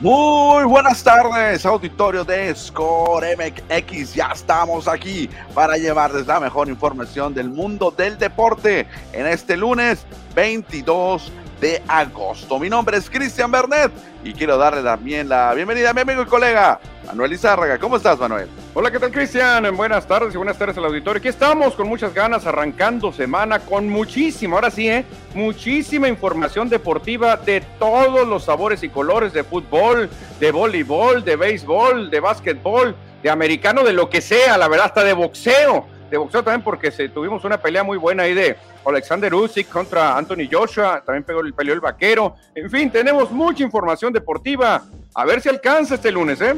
Muy buenas tardes, auditorio de Score MX. Ya estamos aquí para llevarles la mejor información del mundo del deporte en este lunes 22 de agosto. Mi nombre es Cristian Bernet y quiero darle también la bienvenida a mi amigo y colega Manuel Izárraga. ¿Cómo estás, Manuel? Hola, ¿qué tal, Cristian? Buenas tardes y buenas tardes al auditorio. Aquí estamos con muchas ganas, arrancando semana con muchísimo, ahora sí, ¿eh? Muchísima información deportiva de todos los sabores y colores de fútbol, de voleibol, de béisbol, de básquetbol, de americano, de lo que sea, la verdad, hasta de boxeo. De boxeo también porque se, tuvimos una pelea muy buena ahí de Alexander Usyk contra Anthony Joshua, también pegó el peleó el vaquero. En fin, tenemos mucha información deportiva. A ver si alcanza este lunes, ¿eh?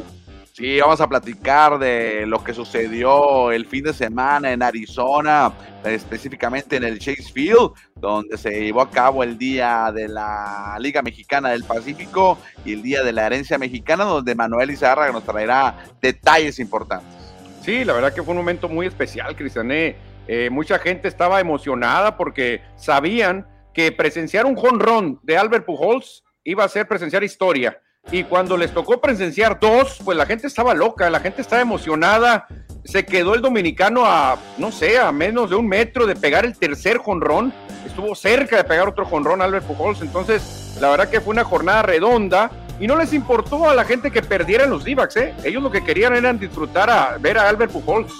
Sí, vamos a platicar de lo que sucedió el fin de semana en Arizona, específicamente en el Chase Field, donde se llevó a cabo el Día de la Liga Mexicana del Pacífico y el Día de la Herencia Mexicana, donde Manuel Izarra nos traerá detalles importantes. Sí, la verdad que fue un momento muy especial, Cristiané. Eh, mucha gente estaba emocionada porque sabían que presenciar un jonrón de Albert Pujols iba a ser presenciar historia y cuando les tocó presenciar dos, pues la gente estaba loca, la gente estaba emocionada. Se quedó el dominicano a, no sé, a menos de un metro de pegar el tercer jonrón. Estuvo cerca de pegar otro jonrón Albert Pujols. Entonces, la verdad que fue una jornada redonda y no les importó a la gente que perdieran los d ¿eh? Ellos lo que querían era disfrutar a ver a Albert Pujols.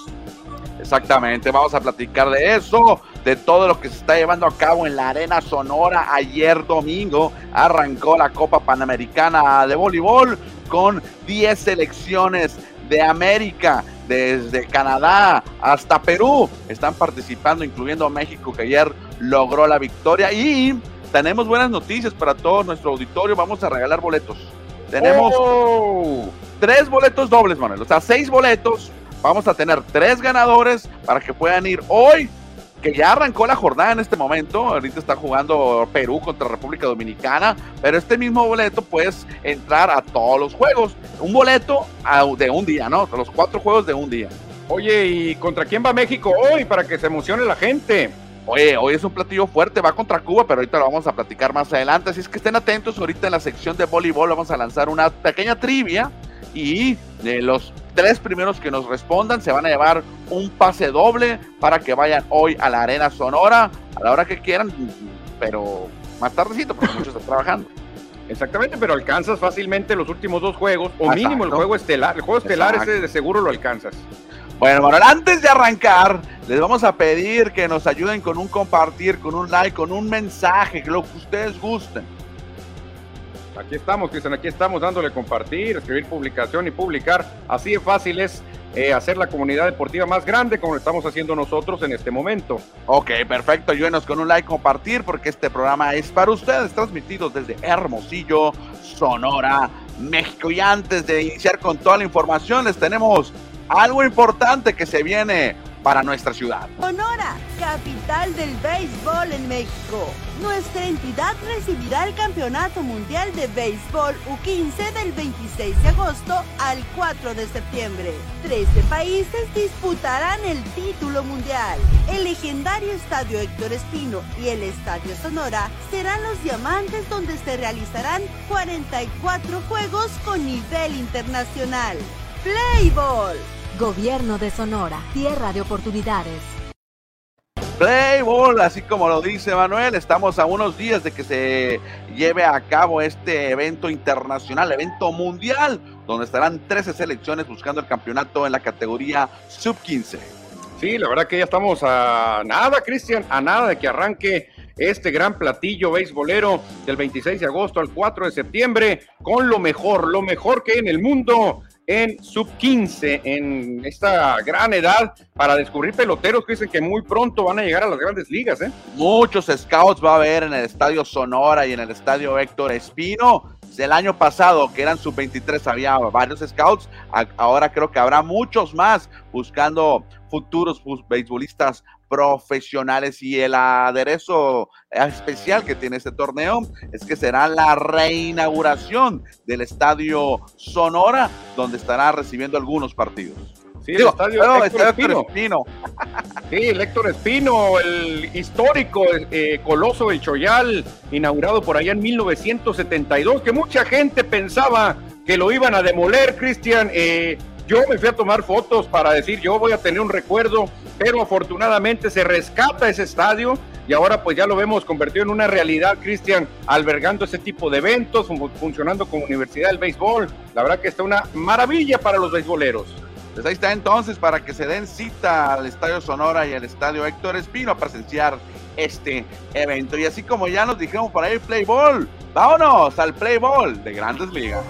Exactamente, vamos a platicar de eso, de todo lo que se está llevando a cabo en la Arena Sonora. Ayer domingo arrancó la Copa Panamericana de Voleibol con 10 selecciones de América, desde Canadá hasta Perú. Están participando, incluyendo México, que ayer logró la victoria. Y tenemos buenas noticias para todo nuestro auditorio. Vamos a regalar boletos. Tenemos oh. tres boletos dobles, Manuel. O sea, seis boletos Vamos a tener tres ganadores para que puedan ir hoy, que ya arrancó la jornada en este momento. Ahorita está jugando Perú contra República Dominicana, pero este mismo boleto puedes entrar a todos los juegos. Un boleto de un día, ¿no? Los cuatro juegos de un día. Oye, ¿y contra quién va México hoy para que se emocione la gente? Oye, hoy es un platillo fuerte, va contra Cuba, pero ahorita lo vamos a platicar más adelante. Así es que estén atentos, ahorita en la sección de voleibol vamos a lanzar una pequeña trivia y de los tres primeros que nos respondan se van a llevar un pase doble para que vayan hoy a la Arena Sonora a la hora que quieran, pero más tardecito porque muchos están trabajando. Exactamente, pero alcanzas fácilmente los últimos dos juegos, o mínimo el juego estelar. El juego estelar ese de seguro lo alcanzas. Bueno, Manuel, antes de arrancar, les vamos a pedir que nos ayuden con un compartir, con un like, con un mensaje, lo que ustedes gusten. Aquí estamos, Cristian, aquí estamos dándole compartir, escribir publicación y publicar. Así de fácil es eh, hacer la comunidad deportiva más grande como lo estamos haciendo nosotros en este momento. Ok, perfecto. Ayúdenos con un like, compartir, porque este programa es para ustedes, transmitido desde Hermosillo, Sonora, México. Y antes de iniciar con toda la información, les tenemos algo importante que se viene para nuestra ciudad. Sonora, capital del béisbol en México. Nuestra entidad recibirá el Campeonato Mundial de Béisbol U15 del 26 de agosto al 4 de septiembre. Trece países disputarán el título mundial. El legendario Estadio Héctor Espino y el Estadio Sonora serán los diamantes donde se realizarán 44 juegos con nivel internacional. Playball. Gobierno de Sonora, tierra de oportunidades. Playball, así como lo dice Manuel, estamos a unos días de que se lleve a cabo este evento internacional, evento mundial, donde estarán 13 selecciones buscando el campeonato en la categoría sub-15. Sí, la verdad que ya estamos a nada, Cristian, a nada de que arranque este gran platillo beisbolero del 26 de agosto al 4 de septiembre con lo mejor, lo mejor que en el mundo en sub 15, en esta gran edad, para descubrir peloteros que dicen que muy pronto van a llegar a las grandes ligas. ¿eh? Muchos scouts va a haber en el Estadio Sonora y en el Estadio Héctor Espino. El año pasado, que eran sub 23, había varios scouts. Ahora creo que habrá muchos más buscando futuros beisbolistas profesionales y el aderezo especial que tiene este torneo es que será la reinauguración del estadio Sonora donde estará recibiendo algunos partidos. Sí, el estadio, Héctor, Espino. Sí, el Héctor Espino, el histórico eh, coloso del Choyal, inaugurado por allá en 1972, que mucha gente pensaba que lo iban a demoler, Cristian. Eh, yo me fui a tomar fotos para decir, yo voy a tener un recuerdo, pero afortunadamente se rescata ese estadio y ahora pues ya lo vemos convertido en una realidad, Cristian, albergando ese tipo de eventos, funcionando como Universidad del Béisbol. La verdad que está una maravilla para los beisboleros. Pues ahí está entonces para que se den cita al Estadio Sonora y al Estadio Héctor Espino a presenciar este evento. Y así como ya nos dijeron por ahí, Play Ball, vámonos al Play Ball de Grandes Ligas.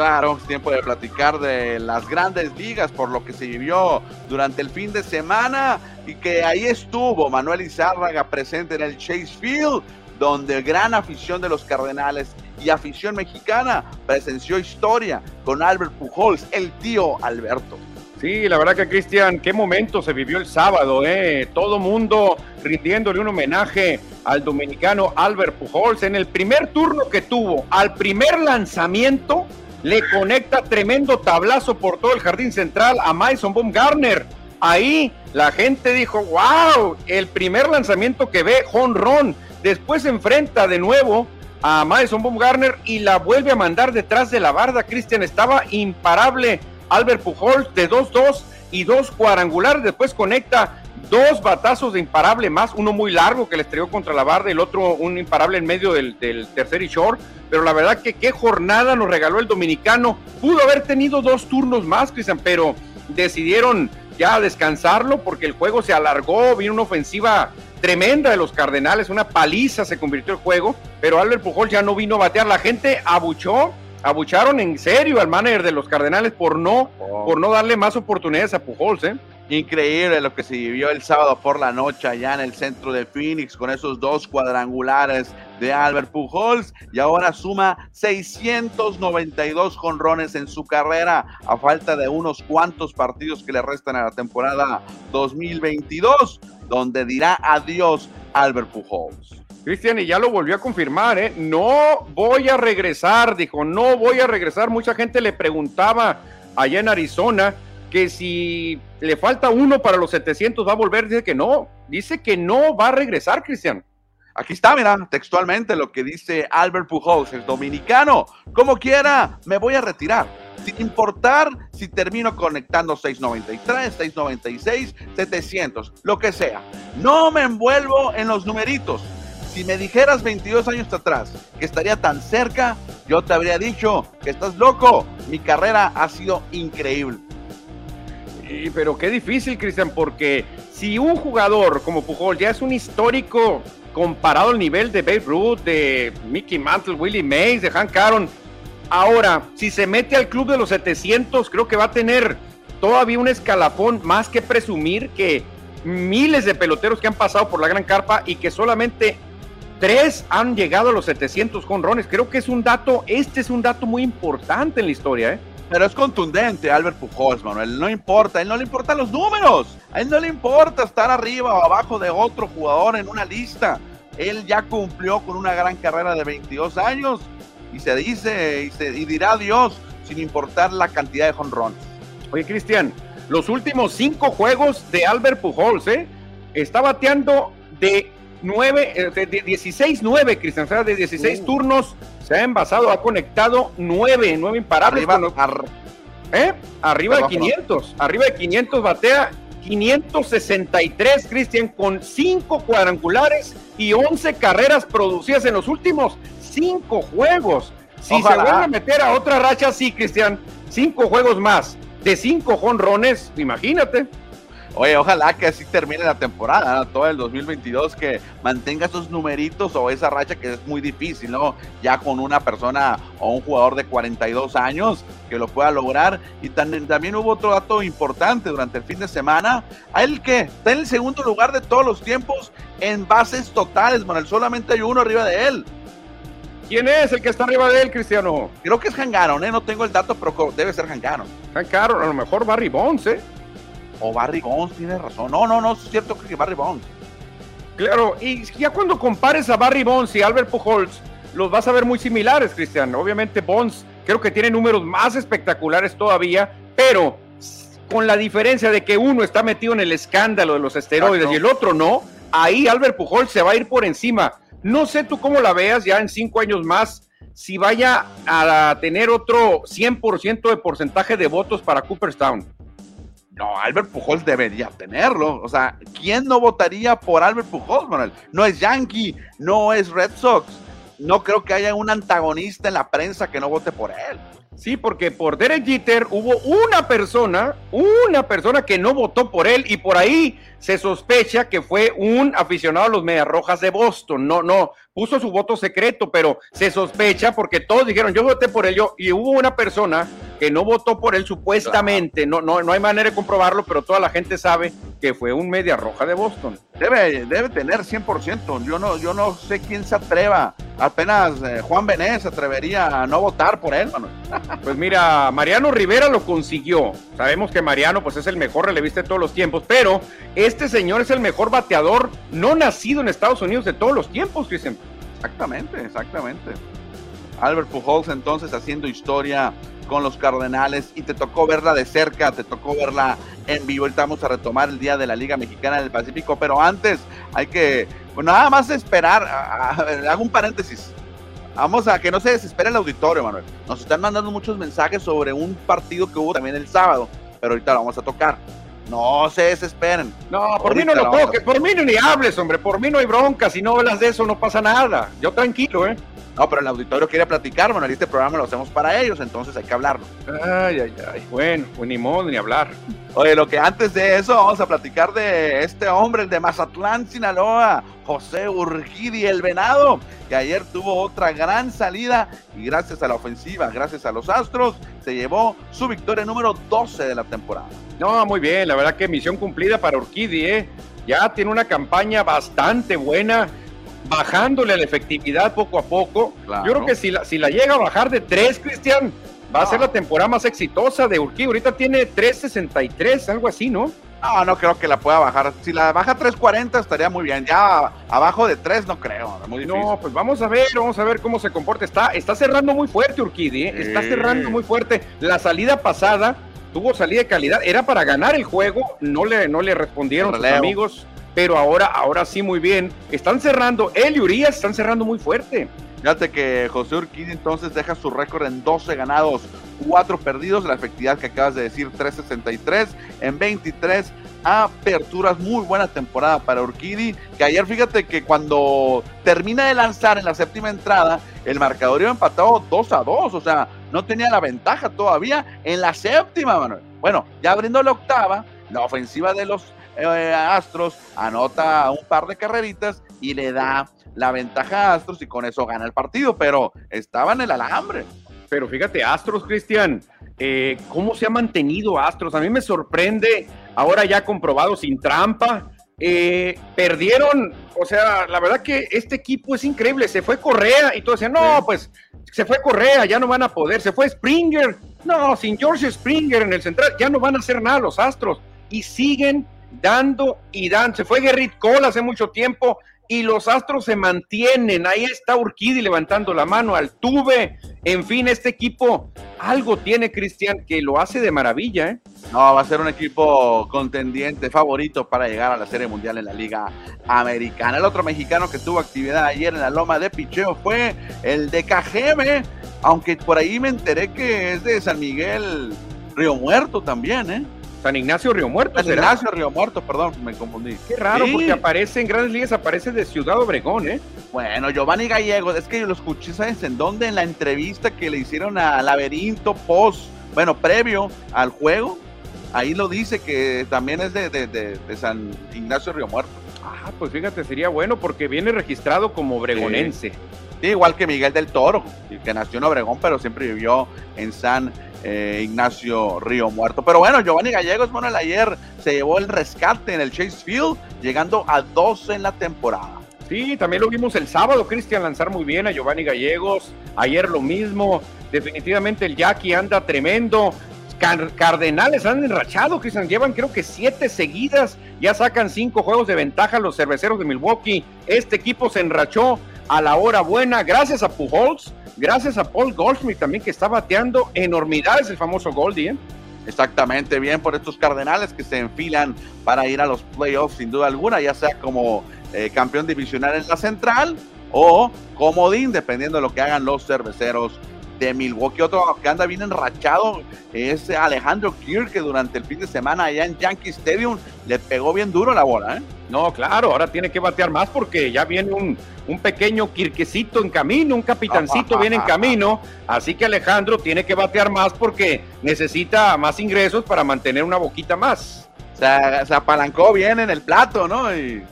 Claro, es tiempo de platicar de las grandes ligas por lo que se vivió durante el fin de semana y que ahí estuvo Manuel Izárraga presente en el Chase Field, donde gran afición de los Cardenales y afición mexicana presenció historia con Albert Pujols, el tío Alberto. Sí, la verdad que Cristian, qué momento se vivió el sábado, ¿eh? Todo mundo rindiéndole un homenaje al dominicano Albert Pujols en el primer turno que tuvo, al primer lanzamiento, le conecta tremendo tablazo por todo el jardín central a Mason Baumgartner. Ahí la gente dijo, wow, el primer lanzamiento que ve, jonrón. Después enfrenta de nuevo a Madison Baumgartner y la vuelve a mandar detrás de la barda. Cristian estaba imparable Albert Pujols de 2-2 y dos cuadrangulares. Después conecta dos batazos de imparable más, uno muy largo que le estrelló contra la barda, y el otro un imparable en medio del, tercer y short. Pero la verdad que qué jornada nos regaló el dominicano. Pudo haber tenido dos turnos más, Cristian, pero decidieron ya descansarlo porque el juego se alargó, vino una ofensiva tremenda de los Cardenales, una paliza se convirtió el juego, pero Albert Pujol ya no vino a batear, la gente abuchó abucharon en serio al manager de los Cardenales por no, oh. por no darle más oportunidades a Pujols, ¿eh? Increíble lo que se vivió el sábado por la noche allá en el centro de Phoenix con esos dos cuadrangulares de Albert Pujols y ahora suma 692 jonrones en su carrera a falta de unos cuantos partidos que le restan a la temporada 2022 donde dirá adiós Albert Pujols. Cristian, y ya lo volvió a confirmar, ¿eh? No voy a regresar, dijo, no voy a regresar. Mucha gente le preguntaba allá en Arizona que si le falta uno para los 700 va a volver. Dice que no, dice que no va a regresar, Cristian. Aquí está, mira, textualmente lo que dice Albert Pujols, el dominicano. Como quiera, me voy a retirar. Sin importar si termino conectando 693, 696, 700, lo que sea. No me envuelvo en los numeritos si me dijeras 22 años atrás que estaría tan cerca, yo te habría dicho que estás loco. Mi carrera ha sido increíble. Pero qué difícil, Cristian, porque si un jugador como Pujol ya es un histórico comparado al nivel de Babe Ruth, de Mickey Mantle, Willie Mays, de Hank Aaron, ahora, si se mete al club de los 700, creo que va a tener todavía un escalafón más que presumir que miles de peloteros que han pasado por la gran carpa y que solamente Tres han llegado a los 700 jonrones. Creo que es un dato, este es un dato muy importante en la historia, ¿eh? Pero es contundente Albert Pujols, Manuel. No importa, a él no le importan los números. A él no le importa estar arriba o abajo de otro jugador en una lista. Él ya cumplió con una gran carrera de 22 años y se dice y, se, y dirá Dios sin importar la cantidad de jonrones. Oye, Cristian, los últimos cinco juegos de Albert Pujols, ¿eh? Está bateando de 9, eh, de 16-9, Cristian, o sea, de 16 uh. turnos se ha envasado, ha conectado 9, 9 imparables. Arriba, ¿eh? arriba de 500, arriba de 500 batea 563, Cristian, con 5 cuadrangulares y 11 carreras producidas en los últimos 5 juegos. Si se vuelve a meter a otra racha, sí, Cristian, 5 juegos más de 5 jonrones, imagínate. Oye, ojalá que así termine la temporada, todo el 2022, que mantenga esos numeritos o esa racha que es muy difícil, ¿no? Ya con una persona o un jugador de 42 años que lo pueda lograr. Y también, también hubo otro dato importante durante el fin de semana. A él que está en el segundo lugar de todos los tiempos en bases totales, Manuel. Solamente hay uno arriba de él. ¿Quién es el que está arriba de él, Cristiano? Creo que es Hangaron, ¿eh? No tengo el dato, pero debe ser Hangaron. Hangaron, a lo mejor Barry Bonds, ¿eh? O Barry Bonds tiene razón. No, no, no, es cierto que Barry Bonds. Claro, y ya cuando compares a Barry Bonds y Albert Pujols, los vas a ver muy similares, Cristian. Obviamente Bonds creo que tiene números más espectaculares todavía, pero con la diferencia de que uno está metido en el escándalo de los esteroides y el otro no, ahí Albert Pujols se va a ir por encima. No sé tú cómo la veas ya en cinco años más, si vaya a tener otro 100% de porcentaje de votos para Cooperstown. No, Albert Pujols debería tenerlo. O sea, ¿quién no votaría por Albert Pujols, Manuel? No es Yankee, no es Red Sox. No creo que haya un antagonista en la prensa que no vote por él. Sí, porque por Derek Jeter hubo una persona, una persona que no votó por él y por ahí se sospecha que fue un aficionado a los Medias Rojas de Boston. No, no, puso su voto secreto, pero se sospecha porque todos dijeron yo voté por él yo y hubo una persona que no votó por él supuestamente. No, no, no hay manera de comprobarlo, pero toda la gente sabe que fue un Media Roja de Boston. Debe, debe tener 100%. Yo no, yo no sé quién se atreva. Apenas eh, Juan Benet se atrevería a no votar por él, Pues mira, Mariano Rivera lo consiguió. Sabemos que Mariano pues es el mejor relevista de todos los tiempos, pero este señor es el mejor bateador no nacido en Estados Unidos de todos los tiempos, Cristian. Exactamente, exactamente. Albert Pujols entonces haciendo historia con los Cardenales y te tocó verla de cerca, te tocó verla en vivo. Vamos a retomar el día de la Liga Mexicana del Pacífico, pero antes hay que, nada más esperar, hago un paréntesis. Vamos a que no se desespere el auditorio, Manuel. Nos están mandando muchos mensajes sobre un partido que hubo también el sábado, pero ahorita lo vamos a tocar. No se desesperen. No, por mí no lo toques, por mí no ni hables, hombre, por mí no hay bronca, si no hablas de eso no pasa nada. Yo tranquilo, ¿eh? No, pero el auditorio quiere platicar, bueno, este programa lo hacemos para ellos, entonces hay que hablarlo. Ay, ay, ay. Bueno, pues ni modo ni hablar. Oye, lo que antes de eso, vamos a platicar de este hombre, el de Mazatlán, Sinaloa, José Urgidi, el venado, que ayer tuvo otra gran salida y gracias a la ofensiva, gracias a los Astros, se llevó su victoria número 12 de la temporada. No, muy bien, la verdad que misión cumplida para Urquidi, ¿eh? Ya tiene una campaña bastante buena bajándole la efectividad poco a poco. Yo creo que si la, si la llega a bajar de 3, Cristian, va a ser la temporada más exitosa de Urquí. Ahorita tiene 3.63, algo así, ¿no? No, no creo que la pueda bajar. Si la baja 3.40 estaría muy bien. Ya abajo de 3 no creo. Muy. No, pues vamos a ver, vamos a ver cómo se comporta. Está, está cerrando muy fuerte Urquidi, ¿eh? está cerrando muy fuerte. La salida pasada tuvo salida de calidad. Era para ganar el juego. No le, no le respondieron sus amigos pero ahora, ahora sí muy bien. Están cerrando, él y Urias están cerrando muy fuerte. Fíjate que José Urquidi entonces deja su récord en 12 ganados, 4 perdidos, la efectividad que acabas de decir, 3.63 en 23 aperturas, muy buena temporada para Urquidi, que ayer fíjate que cuando termina de lanzar en la séptima entrada, el marcador iba empatado 2 a 2, o sea, no tenía la ventaja todavía en la séptima, Manuel. Bueno, ya abriendo la octava, la ofensiva de los eh, Astros, anota un par de carreritas y le da la ventaja a Astros y con eso gana el partido, pero estaba en el alambre. Pero fíjate, Astros, Cristian, eh, ¿cómo se ha mantenido Astros? A mí me sorprende, ahora ya comprobado sin trampa, eh, perdieron, o sea, la verdad que este equipo es increíble, se fue Correa y todo decían, no, pues se fue Correa, ya no van a poder, se fue Springer, no, sin George Springer en el central, ya no van a hacer nada los Astros y siguen dando y dando. Se fue Gerrit Cole hace mucho tiempo y los Astros se mantienen. Ahí está Urquidi levantando la mano al Tuve. En fin, este equipo algo tiene, Cristian, que lo hace de maravilla. ¿eh? No, va a ser un equipo contendiente, favorito para llegar a la Serie Mundial en la Liga Americana. El otro mexicano que tuvo actividad ayer en la Loma de Picheo fue el de KGM, aunque por ahí me enteré que es de San Miguel Río Muerto también, ¿eh? San Ignacio Río Muerto. San Ignacio Río Muerto, perdón, me confundí. Qué raro, porque aparece en grandes ligas, aparece de Ciudad Obregón, ¿eh? Bueno, Giovanni Gallego, es que yo lo escuché, ¿sabes en dónde? En la entrevista que le hicieron a Laberinto Post, bueno, previo al juego, ahí lo dice que también es de, de, San Ignacio Río Muerto. Ah, pues fíjate, sería bueno porque viene registrado como obregonense. Sí. igual que Miguel del Toro, que nació en Obregón, pero siempre vivió en San eh, Ignacio Río Muerto. Pero bueno, Giovanni Gallegos, bueno, el ayer se llevó el rescate en el Chase Field, llegando a 12 en la temporada. Sí, también lo vimos el sábado, Cristian, lanzar muy bien a Giovanni Gallegos. Ayer lo mismo. Definitivamente el Jackie anda tremendo. Cardenales han enrachado, Cristian. Llevan creo que siete seguidas. Ya sacan cinco juegos de ventaja los cerveceros de Milwaukee. Este equipo se enrachó a la hora buena gracias a Pujols, gracias a Paul Goldschmidt también que está bateando enormidades el famoso Goldie. ¿eh? Exactamente, bien por estos Cardenales que se enfilan para ir a los playoffs sin duda alguna, ya sea como eh, campeón divisional en la central o comodín, dependiendo de lo que hagan los cerveceros de Milwaukee. Otro que anda bien enrachado es Alejandro Kirk, que durante el fin de semana allá en Yankee Stadium le pegó bien duro la bola. ¿eh? No, claro, ahora tiene que batear más porque ya viene un, un pequeño Kirquecito en camino, un capitancito viene en camino. Así que Alejandro tiene que batear más porque necesita más ingresos para mantener una boquita más. Se, se apalancó bien en el plato, ¿no? Y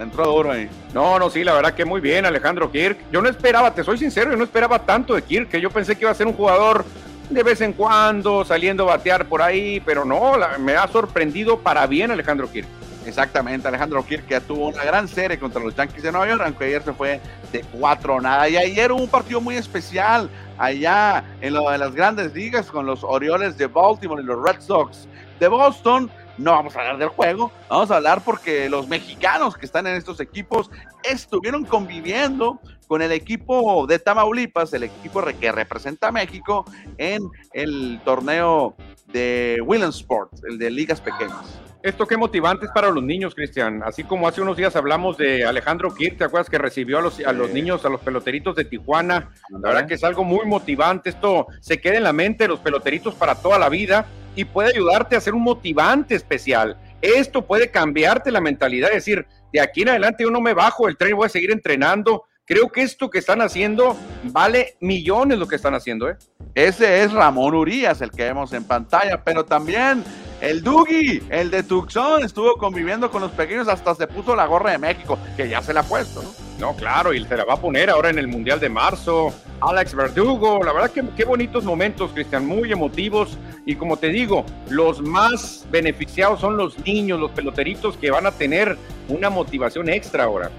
entró duro ahí. No, no, sí, la verdad que muy bien, Alejandro Kirk. Yo no esperaba, te soy sincero, yo no esperaba tanto de Kirk, que yo pensé que iba a ser un jugador de vez en cuando, saliendo a batear por ahí, pero no, me ha sorprendido para bien Alejandro Kirk. Exactamente, Alejandro Kirk que tuvo una gran serie contra los Yankees de Nueva York, aunque ayer se fue de cuatro nada. Y ayer hubo un partido muy especial allá en lo de las grandes ligas con los Orioles de Baltimore y los Red Sox de Boston no vamos a hablar del juego, vamos a hablar porque los mexicanos que están en estos equipos estuvieron conviviendo con el equipo de Tamaulipas, el equipo que representa a México en el torneo de Williamsport, el de ligas pequeñas. Esto qué motivante es para los niños, Cristian. Así como hace unos días hablamos de Alejandro Kirk, ¿te acuerdas que recibió a los, a los niños, a los peloteritos de Tijuana? La verdad que es algo muy motivante. Esto se queda en la mente de los peloteritos para toda la vida y puede ayudarte a ser un motivante especial. Esto puede cambiarte la mentalidad, es decir, de aquí en adelante yo no me bajo el tren, voy a seguir entrenando. Creo que esto que están haciendo vale millones lo que están haciendo, ¿eh? Ese es Ramón Urias, el que vemos en pantalla, pero también el Dugi, el de Tucson, estuvo conviviendo con los pequeños, hasta se puso la gorra de México, que ya se la ha puesto, ¿no? No, claro, y se la va a poner ahora en el Mundial de marzo. Alex Verdugo, la verdad que qué bonitos momentos, Cristian, muy emotivos. Y como te digo, los más beneficiados son los niños, los peloteritos que van a tener una motivación extra ahora.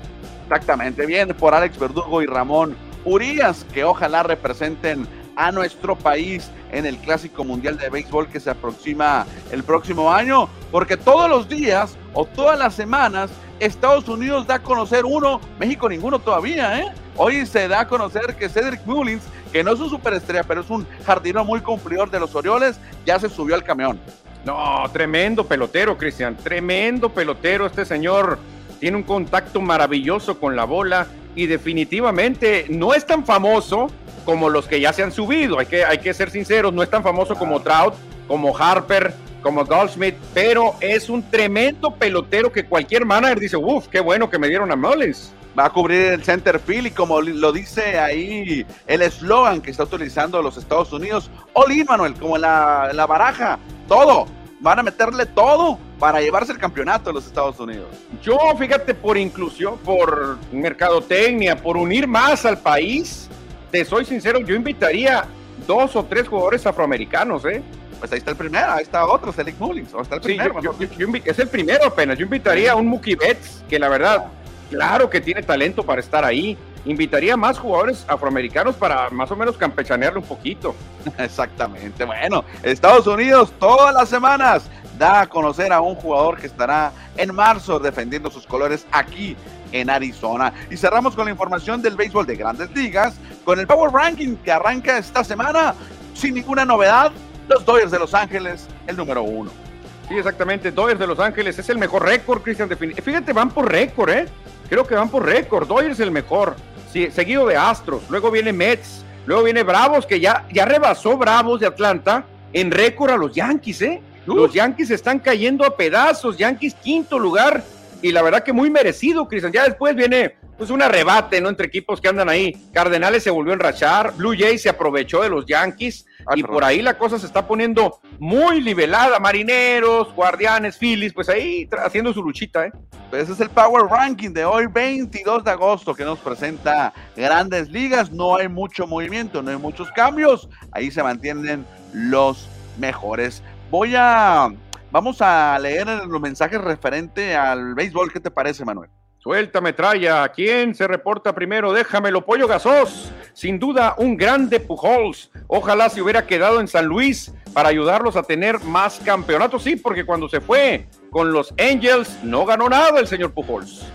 Exactamente, bien por Alex Verdugo y Ramón Urias, que ojalá representen a nuestro país en el Clásico Mundial de Béisbol que se aproxima el próximo año, porque todos los días o todas las semanas Estados Unidos da a conocer uno, México ninguno todavía, ¿eh? Hoy se da a conocer que Cedric Mullins, que no es un superestrella, pero es un jardinero muy cumplidor de los Orioles, ya se subió al camión. No, tremendo pelotero, Cristian, tremendo pelotero. Este señor tiene un contacto maravilloso con la bola y definitivamente no es tan famoso, como los que ya se han subido. Hay que, hay que ser sinceros, no es tan famoso como Trout, como Harper, como Goldschmidt, pero es un tremendo pelotero que cualquier manager dice, uff, qué bueno que me dieron a Mullins. Va a cubrir el center field y como lo dice ahí el eslogan que está utilizando los Estados Unidos, all in, Manuel, como en la, la baraja, todo, van a meterle todo para llevarse el campeonato de los Estados Unidos. Yo, fíjate, por inclusión, por mercadotecnia, por unir más al país, te soy sincero, yo invitaría dos o tres jugadores afroamericanos, ¿eh? Pues ahí está el primero, ahí está otro, Celic Mullins. Está el primero, es el primero apenas. Yo invitaría a un Mookie Betts, que la verdad, claro que tiene talento para estar ahí. Invitaría a más jugadores afroamericanos para más o menos campechanearle un poquito. Exactamente. Bueno, Estados Unidos todas las semanas da a conocer a un jugador que estará en marzo defendiendo sus colores aquí en Arizona. Y cerramos con la información del béisbol de grandes ligas, con el Power Ranking que arranca esta semana sin ninguna novedad. Los Dodgers de Los Ángeles, el número uno. Sí, exactamente. Dodgers de Los Ángeles es el mejor récord, Cristian. Fíjate, van por récord, ¿eh? Creo que van por récord. Dodgers el mejor. Sí, seguido de Astros. Luego viene Mets. Luego viene Bravos, que ya, ya rebasó Bravos de Atlanta en récord a los Yankees, ¿eh? Los Yankees están cayendo a pedazos. Yankees quinto lugar y la verdad que muy merecido, Cristian. Ya después viene pues un arrebate, ¿no? Entre equipos que andan ahí. Cardenales se volvió a enrachar, Blue Jays se aprovechó de los Yankees ah, y por ahí la cosa se está poniendo muy nivelada. Marineros, Guardianes, Phillies, pues ahí haciendo su luchita, ¿eh? Pues ese es el Power Ranking de hoy, 22 de agosto, que nos presenta grandes ligas. No hay mucho movimiento, no hay muchos cambios. Ahí se mantienen los mejores. Voy a Vamos a leer los mensajes referente al béisbol. ¿Qué te parece, Manuel? Suelta metralla. ¿Quién se reporta primero? Déjamelo, Pollo Gasos. sin duda un grande Pujols. Ojalá se hubiera quedado en San Luis para ayudarlos a tener más campeonatos. Sí, porque cuando se fue con los Angels no ganó nada el señor Pujols.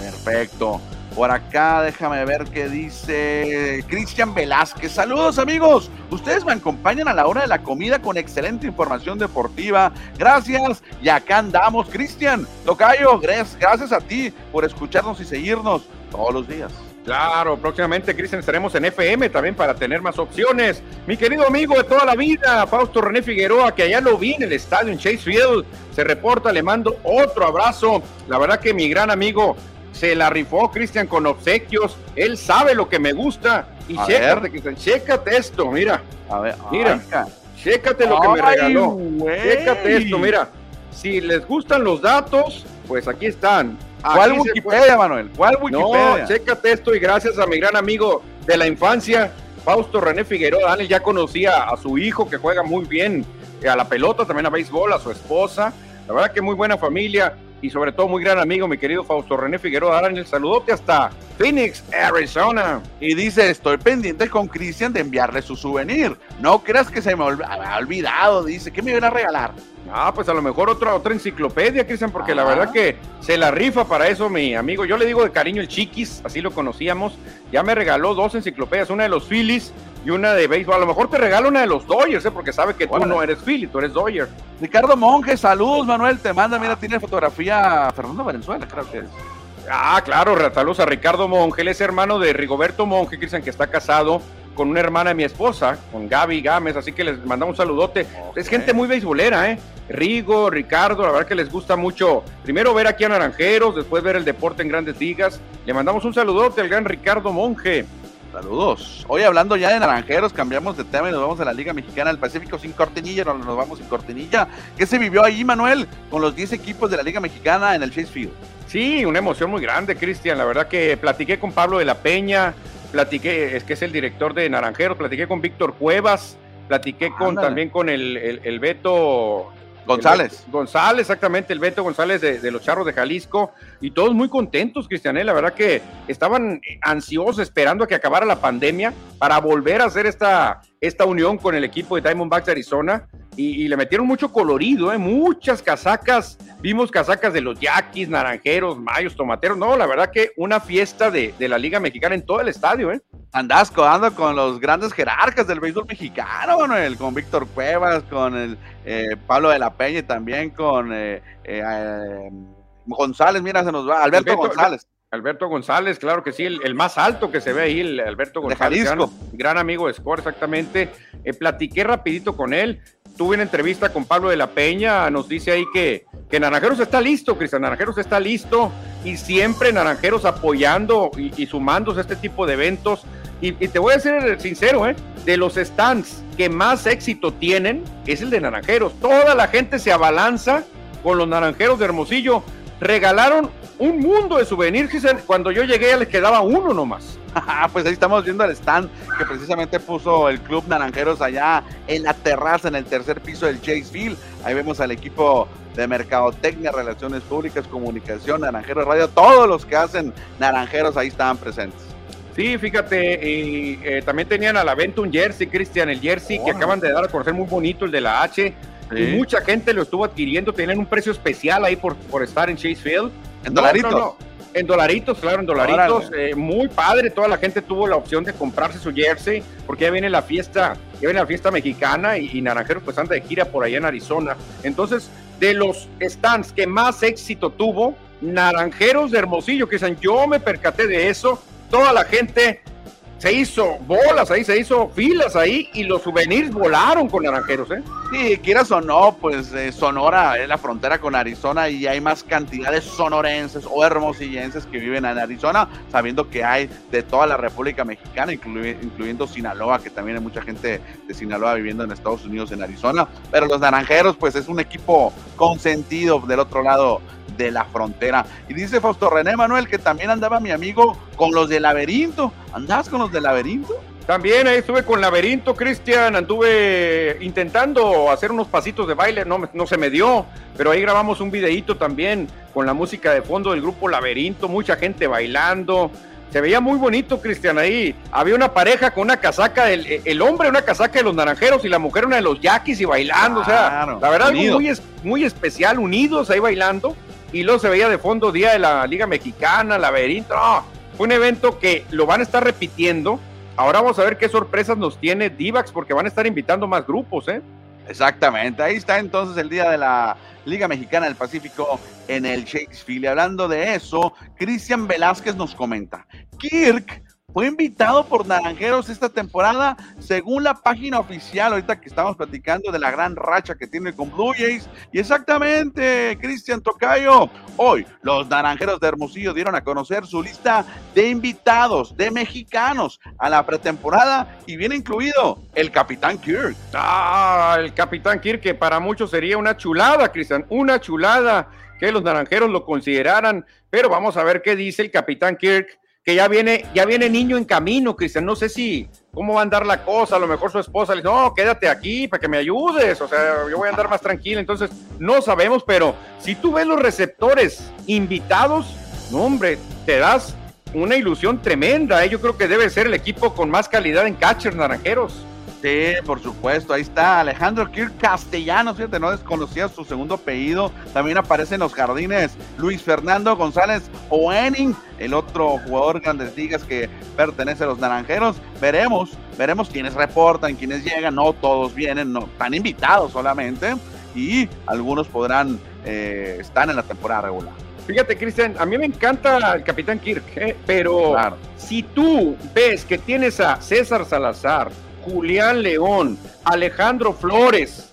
Perfecto. Por acá, déjame ver qué dice Cristian Velázquez. Saludos amigos. Ustedes me acompañan a la hora de la comida con excelente información deportiva. Gracias. Y acá andamos, Cristian. Tocayo, gracias a ti por escucharnos y seguirnos todos los días. Claro, próximamente, Cristian, estaremos en FM también para tener más opciones. Mi querido amigo de toda la vida, Fausto René Figueroa, que allá lo vi en el estadio en Chase Field, se reporta, le mando otro abrazo. La verdad que mi gran amigo se la rifó, Cristian, con obsequios. Él sabe lo que me gusta. Y chécate, Cristian, chécate esto, mira. A ver, mira, chécate lo que me regaló. Chécate esto, mira. Si les gustan los datos, pues aquí están. ¿Cuál Wikipedia, Manuel? ¿Cuál Wikipedia? No, chécate esto y gracias a mi gran amigo de la infancia, Fausto René Figueroa. Daniel ya conocía a su hijo que juega muy bien a la pelota, también a béisbol, a su esposa. La verdad que muy buena familia y sobre todo muy gran amigo, mi querido Fausto René Figueroa. el saludote hasta Phoenix, Arizona. Y dice, estoy pendiente con Cristian de enviarle su souvenir. No creas que se me ha olvidado, dice, ¿qué me iban a regalar? Ah, pues a lo mejor otra, otra enciclopedia, Cristian, porque la verdad que se la rifa para eso, mi amigo. Yo le digo de cariño el Chiquis, así lo conocíamos. Ya me regaló dos enciclopedias, una de los Phillies y una de béisbol. A lo mejor te regalo una de los Dodgers, ¿eh? porque sabe que tú no eres Philly, tú eres Dodger. Ricardo Monge, saludos, Manuel. Te manda, mira, tiene fotografía Fernando Valenzuela, creo que es. Ah, claro, saludos a Ricardo Monge. Él es hermano de Rigoberto Monge, Cristian, que está casado con una hermana de mi esposa, con Gaby Gámez, así que les mandamos un saludote. Es gente muy beisbolera, ¿eh? Rigo, Ricardo, la verdad que les gusta mucho. Primero ver aquí a Naranjeros, después ver el deporte en grandes ligas. Le mandamos un saludote al gran Ricardo Monge. Saludos. Hoy hablando ya de naranjeros, cambiamos de tema y nos vamos a la Liga Mexicana del Pacífico sin cortinilla, no nos vamos sin cortinilla. ¿Qué se vivió ahí, Manuel, con los 10 equipos de la Liga Mexicana en el Chase Field? Sí, una emoción muy grande, Cristian. La verdad que platiqué con Pablo de la Peña, platiqué, es que es el director de Naranjeros, platiqué con Víctor Cuevas, platiqué con también con el, el, Beto González. González, exactamente, el Beto González de, los Charros de Jalisco. Y todos muy contentos, Cristianel. La verdad que estaban ansiosos esperando a que acabara la pandemia para volver a hacer esta, esta unión con el equipo de Diamondbacks de Arizona y, le metieron mucho colorido, ¿eh? muchas casacas. Vimos casacas de los yaquis, naranjeros, mayos, tomateros. No, la verdad que una fiesta de, la Liga Mexicana en todo el estadio. ¿eh? Andás codando con los grandes jerarcas del béisbol mexicano, Manuel, con Víctor Cuevas, con el eh, Pablo de la Peña y también con eh, eh, González. Mira, se nos va, Alberto González. Alberto González, claro que sí, el, más alto que se ve ahí, el Alberto González. Gran, amigo de Score, exactamente. Eh, platiqué rapidito con él, tuve una entrevista con Pablo de la Peña, nos dice ahí que, que Naranjeros está listo, Cristian Naranjeros está listo y siempre Naranjeros apoyando y, sumándose a este tipo de eventos. Y, y, te voy a ser sincero, ¿eh? de los stands que más éxito tienen es el de Naranjeros. Toda la gente se abalanza con los Naranjeros de Hermosillo. Regalaron un mundo de souvenirs. Cuando yo llegué ya les quedaba uno nomás. pues ahí estamos viendo el stand que precisamente puso el Club Naranjeros allá en la terraza, en el tercer piso del Chase Field. Ahí vemos al equipo de Mercadotecnia, Relaciones Públicas, Comunicación, Naranjeros Radio, todos los que hacen Naranjeros ahí estaban presentes. Sí, fíjate, y eh, también tenían a la venta un jersey, Cristian, el jersey que acaban de dar a conocer muy bonito, el de la H. Y mucha gente lo estuvo adquiriendo, tienen un precio especial ahí por, por estar en Chase Field. ¿En dolaritos? En dolaritos, claro, en dolaritos. Eh, muy padre, toda la gente tuvo la opción de comprarse su jersey, porque ya viene la fiesta, ya viene la fiesta mexicana y, Naranjeros pues anda de gira por allá en Arizona. Entonces, de los stands que más éxito tuvo, Naranjeros de Hermosillo, que dicen, yo me percaté de eso, toda la gente se hizo bolas ahí, se hizo filas ahí y los souvenirs volaron con naranjeros, ¿eh? Sí, quieras o no, pues eh, Sonora es la frontera con Arizona y hay más cantidades sonorenses o hermosillenses que viven en Arizona, sabiendo que hay de toda la República Mexicana, incluyendo Sinaloa, que también hay mucha gente de Sinaloa viviendo en Estados Unidos, en Arizona. Pero los naranjeros, pues es un equipo consentido del otro lado de la frontera. Y dice Fausto René Manuel que también andaba mi amigo con los de Laberinto. ¿Andás con los de Laberinto? También ahí estuve con Laberinto, Cristian, anduve intentando hacer unos pasitos de baile, no, no se me dio, pero ahí grabamos un videíto también con la música de fondo del grupo Laberinto, mucha gente bailando, se veía muy bonito, Cristian, ahí. Había una pareja con una casaca, el, el hombre una casaca de los naranjeros y la mujer una de los yaquis y bailando. o sea, la verdad, muy, muy especial, unidos ahí bailando. Y luego se veía de fondo Día de la Liga Mexicana, Laberinto. fue un evento que lo van a estar repitiendo. Ahora vamos a ver qué sorpresas nos tiene Divax, porque van a estar invitando más grupos, ¿eh? Exactamente, ahí está entonces el día de la Liga Mexicana del Pacífico en el Shakespeare. Y hablando de eso, Cristian Velázquez nos comenta, Kirk fue invitado por Naranjeros esta temporada, según la página oficial, ahorita que estamos platicando de la gran racha que tiene con Blue Jays. Y exactamente, Cristian Tocayo, hoy los Naranjeros de Hermosillo dieron a conocer su lista de invitados, de mexicanos a la pretemporada y viene incluido el Capitán Kirk. Ah, el Capitán Kirk, que para muchos sería una chulada, Cristian, una chulada que los Naranjeros lo consideraran, pero vamos a ver qué dice el Capitán Kirk que ya viene, ya viene niño en camino, Cristian. No sé si cómo va a andar la cosa. A lo mejor su esposa le dice, no, quédate aquí para que me ayudes. O sea, yo voy a andar más tranquila. Entonces, no sabemos, pero si tú ves los receptores invitados, no, hombre, te das una ilusión tremenda. ¿eh? Yo creo que debe ser el equipo con más calidad en catchers naranjeros. Sí, por supuesto, ahí está Alejandro Kirk Castellanos, fíjate, no desconocía su segundo apellido. También aparece en los jardines Luis Fernando González Oening, el otro jugador grandes ligas que pertenece a los naranjeros. Veremos, veremos quiénes reportan, quiénes llegan, no todos vienen, no, están invitados solamente y algunos podrán eh, estar en la temporada regular. Fíjate, Cristian, a mí me encanta el Capitán Kirk, ¿eh? pero si tú ves que tienes a César Salazar, Julián León, Alejandro Flores.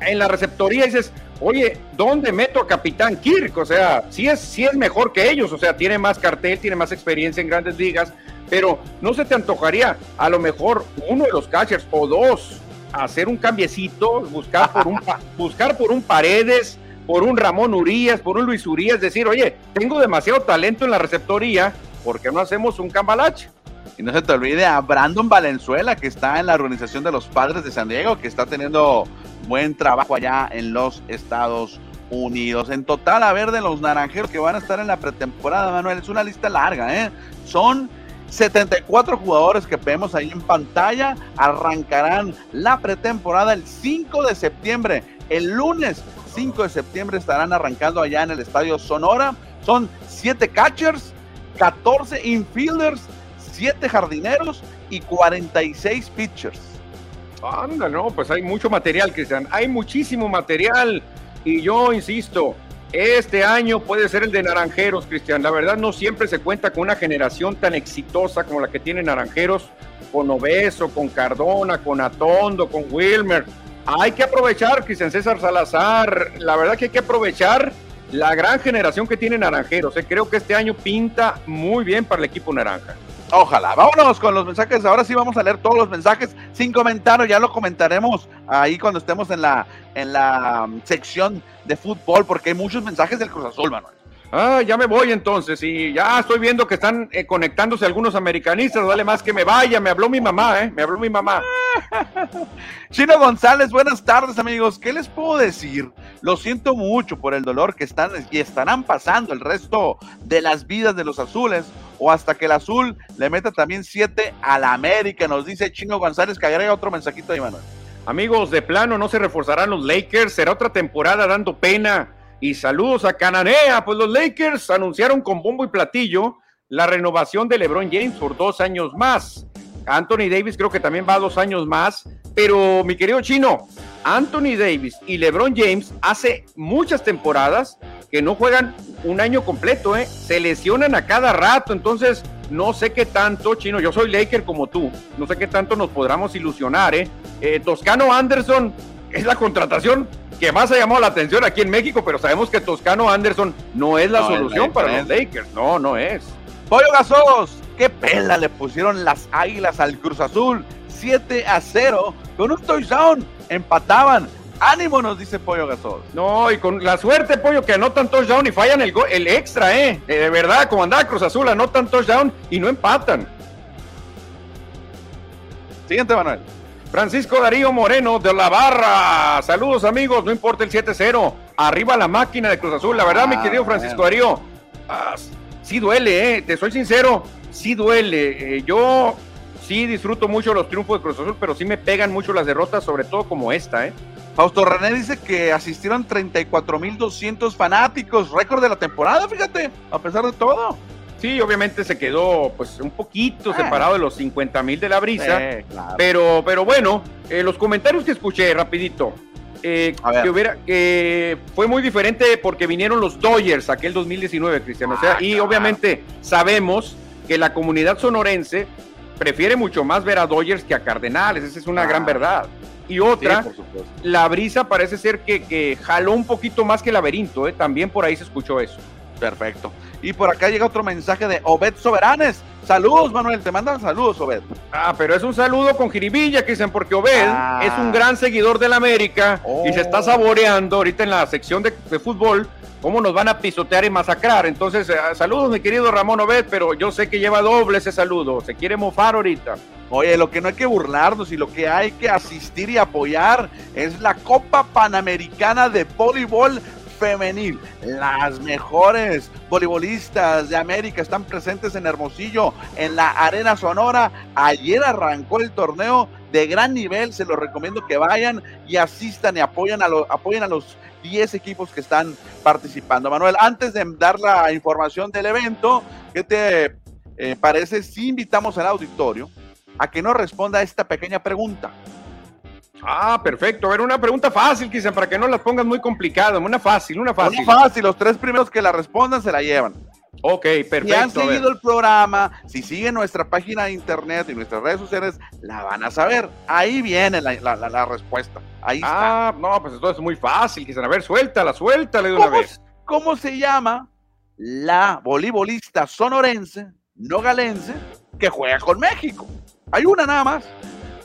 En la receptoría dices, oye, ¿dónde meto a Capitán Kirk? O sea, sí es, sí es mejor que ellos, o sea, tiene más cartel, tiene más experiencia en grandes ligas, pero no se te antojaría a lo mejor uno de los catchers o dos hacer un cambiecito, buscar por un, buscar por un Paredes, por un Ramón Urias, por un Luis Urias, decir, oye, tengo demasiado talento en la receptoría, ¿por qué no hacemos un cambalache? Y no se te olvide a Brandon Valenzuela, que está en la organización de los padres de San Diego, que está teniendo buen trabajo allá en los Estados Unidos. En total, a ver de los naranjeros que van a estar en la pretemporada, Manuel, es una lista larga, ¿eh? Son 74 jugadores que vemos ahí en pantalla. Arrancarán la pretemporada el 5 de septiembre. El lunes 5 de septiembre estarán arrancando allá en el Estadio Sonora. Son 7 catchers, 14 infielders 7 jardineros y 46 pitchers. Anda, no, pues hay mucho material, Cristian. Hay muchísimo material. Y yo insisto, este año puede ser el de Naranjeros, Cristian. La verdad, no siempre se cuenta con una generación tan exitosa como la que tiene Naranjeros, con Obeso, con Cardona, con Atondo, con Wilmer. Hay que aprovechar, Cristian César Salazar. La verdad que hay que aprovechar la gran generación que tiene Naranjeros. ¿eh? Creo que este año pinta muy bien para el equipo naranja. Ojalá. Vámonos con los mensajes. Ahora sí vamos a leer todos los mensajes sin comentarios. Ya lo comentaremos ahí cuando estemos en la, en la um, sección de fútbol, porque hay muchos mensajes del Cruz Azul, Manuel. Ah, ya me voy entonces y ya estoy viendo que están eh, conectándose algunos americanistas. Dale más que me vaya. Me habló mi mamá, ¿eh? Me habló mi mamá. Chino González, buenas tardes, amigos. ¿Qué les puedo decir? Lo siento mucho por el dolor que están y estarán pasando el resto de las vidas de los azules o hasta que el azul le meta también siete a la América. Nos dice Chino González que agrega otro mensajito ahí, Manuel. Amigos, de plano no se reforzarán los Lakers. Será otra temporada dando pena y saludos a Cananea. Pues los Lakers anunciaron con bombo y platillo la renovación de LeBron James por dos años más. Anthony Davis creo que también va dos años más. Pero mi querido chino, Anthony Davis y LeBron James hace muchas temporadas que no juegan un año completo, ¿eh? se lesionan a cada rato. Entonces, no sé qué tanto, chino, yo soy Laker como tú, no sé qué tanto nos podamos ilusionar. ¿eh? eh Toscano Anderson es la contratación que más ha llamado la atención aquí en México, pero sabemos que Toscano Anderson no es la solución para los Lakers. No, no es. Pollo Gasos, qué pela le pusieron las águilas al Cruz Azul. 7 a 0 con un touchdown. Empataban. Ánimo, nos dice Pollo Gasol. No, y con la suerte, Pollo, que anotan touchdown y fallan el, el extra, ¿eh? De verdad, como andaba Cruz Azul, anotan touchdown y no empatan. Siguiente, Manuel. Francisco Darío Moreno de la Barra. Saludos amigos, no importa el 7-0. Arriba la máquina de Cruz Azul. La verdad, mi ah, querido Francisco Darío, ah, sí duele, ¿eh? te soy sincero. Sí duele. Eh, yo sí disfruto mucho los triunfos de Cruz Azul, pero sí me pegan mucho las derrotas, sobre todo como esta, ¿eh? Fausto René dice que asistieron 34.200 fanáticos, récord de la temporada, fíjate, a pesar de todo. Sí, obviamente se quedó pues un poquito eh. separado de los 50 mil de la brisa, pero, pero bueno, eh, los comentarios que escuché rapidito, eh, que hubiera, que fue muy diferente porque vinieron los Dodgers aquel 2019, Cristiano. o sea, y obviamente sabemos que la comunidad sonorense prefiere mucho más ver a Dodgers que a Cardenales, esa es una gran verdad. Y otra, la brisa parece ser que, que, jaló un poquito más que el laberinto, ¿eh? también por ahí se escuchó eso. Perfecto. Y por acá llega otro mensaje de Obed Soberanes. Saludos, Manuel, te mandan saludos, Obed. Ah, pero es un saludo con jiribilla, que dicen, porque Obed ah. es un gran seguidor del América y se está oh. saboreando ahorita en la sección de, de fútbol cómo nos van a pisotear y masacrar. Entonces, eh, saludos, mi querido Ramón Obed, pero yo sé que lleva doble ese saludo. Se quiere mofar ahorita. Oye, lo que no hay que burlarnos y lo que hay que asistir y apoyar es la Copa Panamericana de Voleibol femenil. Las mejores voleibolistas de América están presentes en Hermosillo, en la Arena Sonora. Ayer arrancó el torneo de gran nivel, se los recomiendo que vayan y asistan y apoyen a, apoyen a los 10 equipos que están participando. Manuel, antes de dar la información del evento, ¿qué te eh, parece si invitamos al auditorio a que nos responda a esta pequeña pregunta? Ah, perfecto. A ver, una pregunta fácil, quizá, para que no las pongas muy complicadas. Una fácil, una fácil. Una fácil, los tres primeros que la respondan se la llevan. Ok, perfecto. Si han seguido el programa, si siguen nuestra página de internet y nuestras redes sociales, la van a saber. Ahí viene la, respuesta. Ahí está. Ah, no, pues esto es muy fácil, quizás. A ver, suéltala, suéltala de una vez. ¿Cómo se llama la voleibolista sonorense, no galense, que juega con México? Hay una nada más.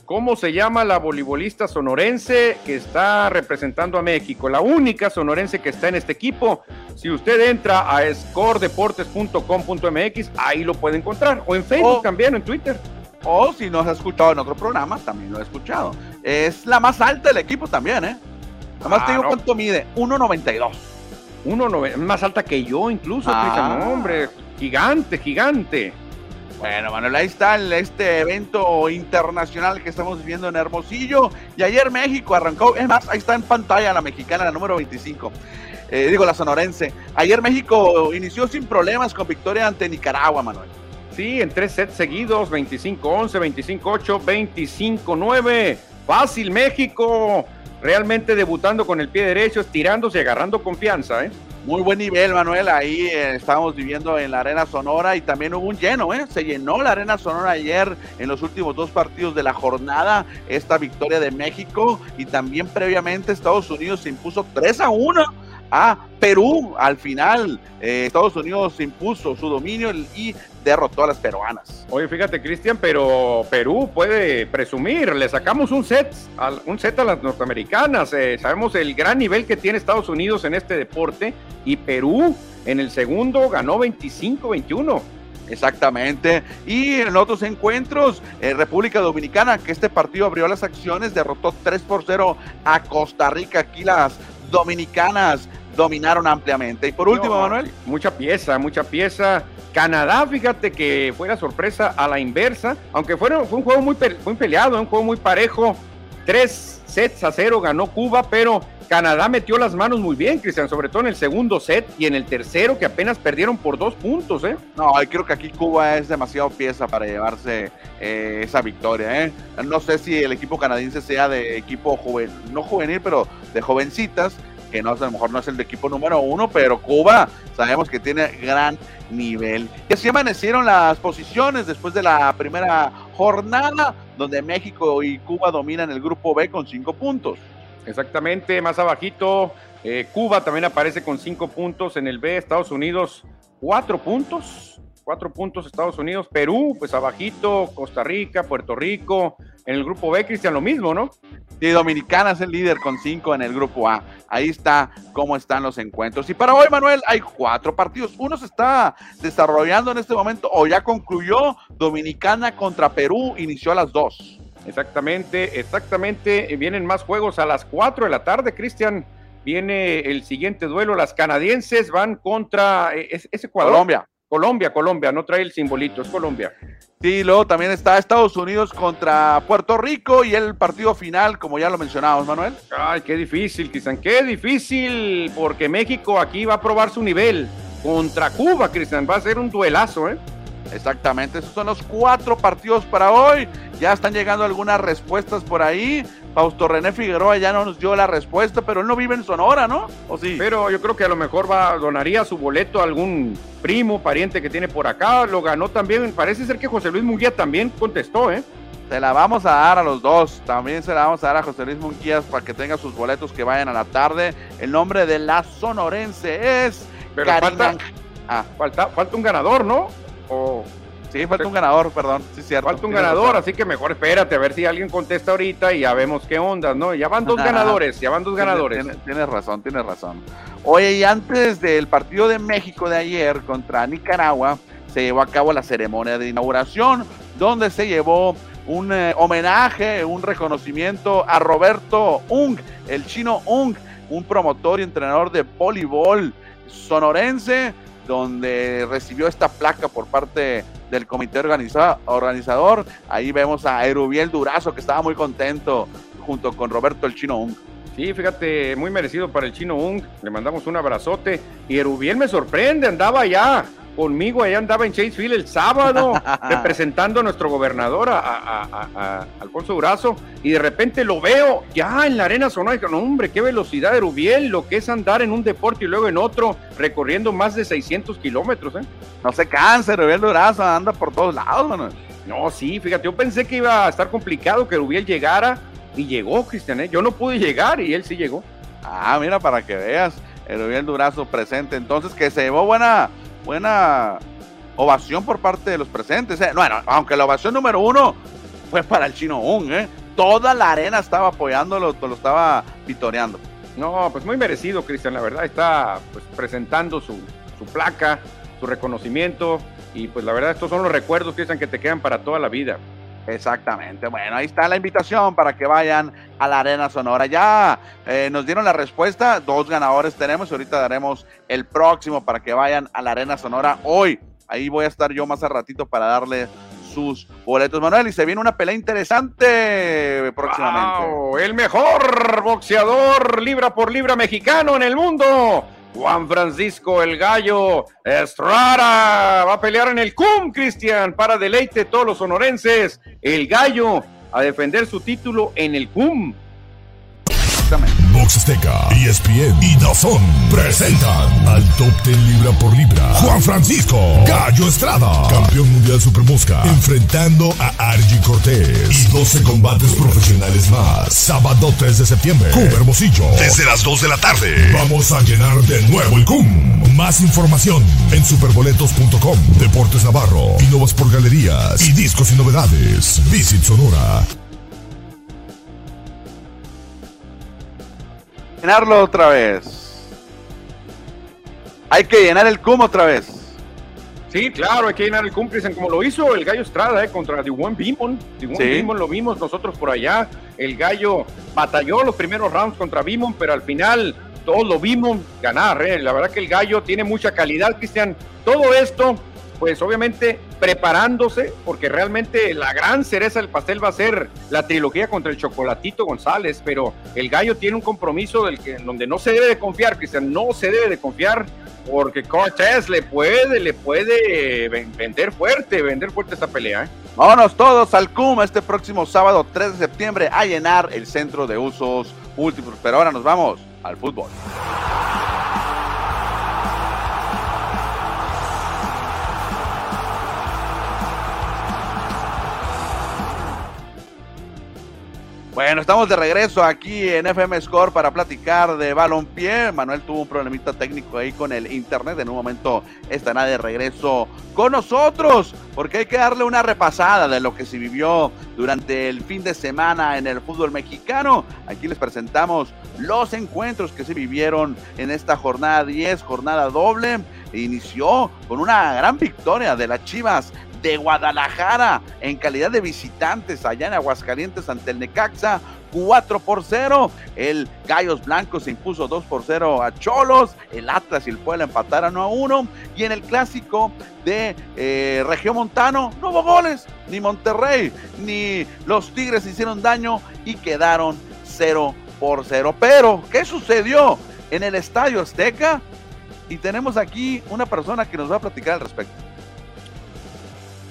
¿Cómo se llama la voleibolista sonorense que está representando a México? La única sonorense que está en este equipo. Si usted entra a scoredeportes.com.mx, ahí lo puede encontrar. O en Facebook también, o en Twitter. O si no has escuchado en otro programa, también lo he escuchado. Es la más alta del equipo también, ¿eh? Nada más te digo cuánto mide. 1.92. 1.92. Más alta que yo incluso, ah. hombre. Gigante, gigante. Bueno, Manuel, ahí está este evento internacional que estamos viviendo en Hermosillo. Y ayer México arrancó, es más, ahí está en pantalla la mexicana, la número 25. Eh, digo, la sonorense. Ayer México inició sin problemas con victoria ante Nicaragua, Manuel. Sí, en tres sets seguidos, 25-11, 25-8, 25-9. Fácil México, realmente debutando con el pie derecho, estirándose agarrando confianza, ¿eh? Muy buen nivel, Manuel. Ahí eh, estábamos viviendo en la Arena Sonora y también hubo un lleno, ¿eh? Se llenó la Arena Sonora ayer en los últimos dos partidos de la jornada. Esta victoria de México y también previamente Estados Unidos se impuso 3 a 1 a Perú. Al final, eh, Estados Unidos impuso su dominio y derrotó a las peruanas. Oye, fíjate, Cristian, pero Perú puede presumir, le sacamos un set, un set a las norteamericanas. Eh, sabemos el gran nivel que tiene Estados Unidos en este deporte y Perú en el segundo ganó 25-21. Exactamente. Y en otros encuentros, eh, República Dominicana, que este partido abrió las acciones, derrotó 3 por 0 a Costa Rica. Aquí las dominicanas dominaron ampliamente. Y por último, Manuel. Mucha pieza, mucha pieza. Canadá, fíjate que fue la sorpresa a la inversa, aunque fue, fue un juego muy, muy peleado, un juego muy parejo. Tres sets a cero ganó Cuba, pero Canadá metió las manos muy bien, Cristian, sobre todo en el segundo set y en el tercero, que apenas perdieron por dos puntos, ¿eh? No, creo que aquí Cuba es demasiado pieza para llevarse eh, esa victoria, ¿eh? No sé si el equipo canadiense sea de equipo joven, no juvenil, pero de jovencitas, que no, a lo mejor no es el de equipo número uno, pero Cuba sabemos que tiene gran nivel. Y así amanecieron las posiciones después de la primera jornada, donde México y Cuba dominan el grupo B con cinco puntos. Exactamente, más abajito, eh, Cuba también aparece con cinco puntos en el B, Estados Unidos cuatro puntos, cuatro puntos Estados Unidos, Perú, pues abajito, Costa Rica, Puerto Rico, en el grupo B, Cristian, lo mismo, ¿no? Sí, Dominicana es el líder con cinco en el grupo A. Ahí está cómo están los encuentros. Y para hoy, Manuel, hay cuatro partidos. Uno se está desarrollando en este momento o ya concluyó. Dominicana contra Perú inició a las dos. Exactamente, exactamente. Vienen más juegos a las cuatro de la tarde, Cristian. Viene el siguiente duelo. Las canadienses van contra. Eh, ¿Es, Ecuador? Colombia. Colombia, Colombia, no trae el simbolito, es Colombia. Sí, luego también está Estados Unidos contra Puerto Rico y el partido final, como ya lo mencionábamos, Manuel. Ay, qué difícil, Cristian, qué difícil, porque México aquí va a probar su nivel contra Cuba, Cristian, va a ser un duelazo, ¿eh? Exactamente, esos son los cuatro partidos para hoy. Ya están llegando algunas respuestas por ahí. Fausto René Figueroa ya no nos dio la respuesta, pero él no vive en Sonora, ¿no? ¿O sí? Pero yo creo que a lo mejor va, donaría su boleto a algún primo, pariente que tiene por acá. Lo ganó también. Parece ser que José Luis Munguía también contestó, ¿eh? Se la vamos a dar a los dos. También se la vamos a dar a José Luis Munguías para que tenga sus boletos que vayan a la tarde. El nombre de la sonorense es. Pero falta, ah. falta, falta un ganador, ¿no? O Sí, falta un ganador, perdón. Sí, cierto. Falta un ganador, así que mejor espérate a ver si alguien contesta ahorita y ya vemos qué onda, ¿no? Ya van dos ganadores, ya van dos ganadores. Tienes, razón, tienes razón. Oye, y antes del partido de México de ayer contra Nicaragua, se llevó a cabo la ceremonia de inauguración, donde se llevó un eh, homenaje, un reconocimiento a Roberto Ung, el chino Ung, un promotor y entrenador de voleibol sonorense, donde recibió esta placa por parte del comité organizador. Ahí vemos a Erubiel Durazo, que estaba muy contento junto con Roberto el Chino Ung. Sí, fíjate, muy merecido para el Chino Ung. Le mandamos un abrazote. Y Erubiel me sorprende, andaba ya conmigo, allá andaba en Chaseville el sábado, representando a nuestro gobernador, a, Alfonso Durazo, y de repente lo veo ya en la arena sonora, y no, hombre, qué velocidad de Rubiel, lo que es andar en un deporte y luego en otro, recorriendo más de 600 kilómetros, ¿eh? No se cansa, Rubiel Durazo anda por todos lados, mano. No, sí, fíjate, yo pensé que iba a estar complicado que Rubiel llegara, y llegó, Cristian, ¿eh? yo no pude llegar y él sí llegó. Ah, mira, para que veas, Rubiel Durazo presente, entonces que se llevó buena buena ovación por parte de los presentes. ¿eh? Bueno, aunque la ovación número uno fue para el chino Un, ¿eh? Toda la arena estaba apoyándolo, lo estaba vitoreando. No, pues muy merecido, Cristian, la verdad está pues, presentando su, su placa, su reconocimiento y pues la verdad estos son los recuerdos, Cristian, que te quedan para toda la vida. Exactamente. Bueno, ahí está la invitación para que vayan a la Arena Sonora. Ya eh, nos dieron la respuesta, dos ganadores tenemos, ahorita daremos el próximo para que vayan a la Arena Sonora hoy. Ahí voy a estar yo más a ratito para darle sus boletos, Manuel. Y se viene una pelea interesante próximamente. el mejor boxeador libra por libra mexicano en el mundo. Juan Francisco el Gallo Estrada va a pelear en el CUM, Cristian, para deleite de todos los sonorenses. El Gallo a defender su título en el CUM. Box Azteca, ESPN y Dazón presentan al Top Ten Libra por Libra. Juan Francisco Gallo Estrada, campeón mundial Super Mosca, enfrentando a Argy Cortés y 12 combates profesionales más. Sábado 3 de septiembre, CUM Hermosillo, desde las 2 de la tarde. Vamos a llenar de nuevo el CUM. Más información en superboletos.com. Deportes Navarro, Innovas por Galerías y Discos y Novedades. Visit Sonora. Llenarlo otra vez. Hay que llenar el cum otra vez. Sí, claro, hay que llenar el cum, como lo hizo el Gallo Estrada eh, contra Diwan Bimon. Diwan Bimon lo vimos nosotros por allá. El Gallo batalló los primeros rounds contra Bimon, pero al final todos lo vimos ganar. Eh. La verdad que el Gallo tiene mucha calidad, Cristian. Todo esto pues obviamente preparándose, porque realmente la gran cereza del pastel va a ser la trilogía contra el Chocolatito González, pero el gallo tiene un compromiso del que, donde no se debe de confiar, Cristian, no se debe de confiar, porque Cortés le puede, le puede vender fuerte, vender fuerte esta pelea. ¿eh? Vámonos todos al CUM este próximo sábado 3 de septiembre a llenar el centro de usos múltiples, pero ahora nos vamos al fútbol. Bueno, estamos de regreso aquí en FM Score para platicar de balompié. Manuel tuvo un problemita técnico ahí con el internet. En un momento estará de regreso con nosotros porque hay que darle una repasada de lo que se vivió durante el fin de semana en el fútbol mexicano. Aquí les presentamos los encuentros que se vivieron en esta jornada 10, jornada doble. Inició con una gran victoria de las Chivas de Guadalajara en calidad de visitantes allá en Aguascalientes ante el Necaxa 4 por 0. El Gallos Blancos se impuso 2 por 0 a Cholos. El Atlas y el Puebla empataron a 1. Y en el clásico de eh, Región Montano no hubo goles. Ni Monterrey ni los Tigres hicieron daño y quedaron 0 por 0. Pero, ¿qué sucedió en el Estadio Azteca? Y tenemos aquí una persona que nos va a platicar al respecto.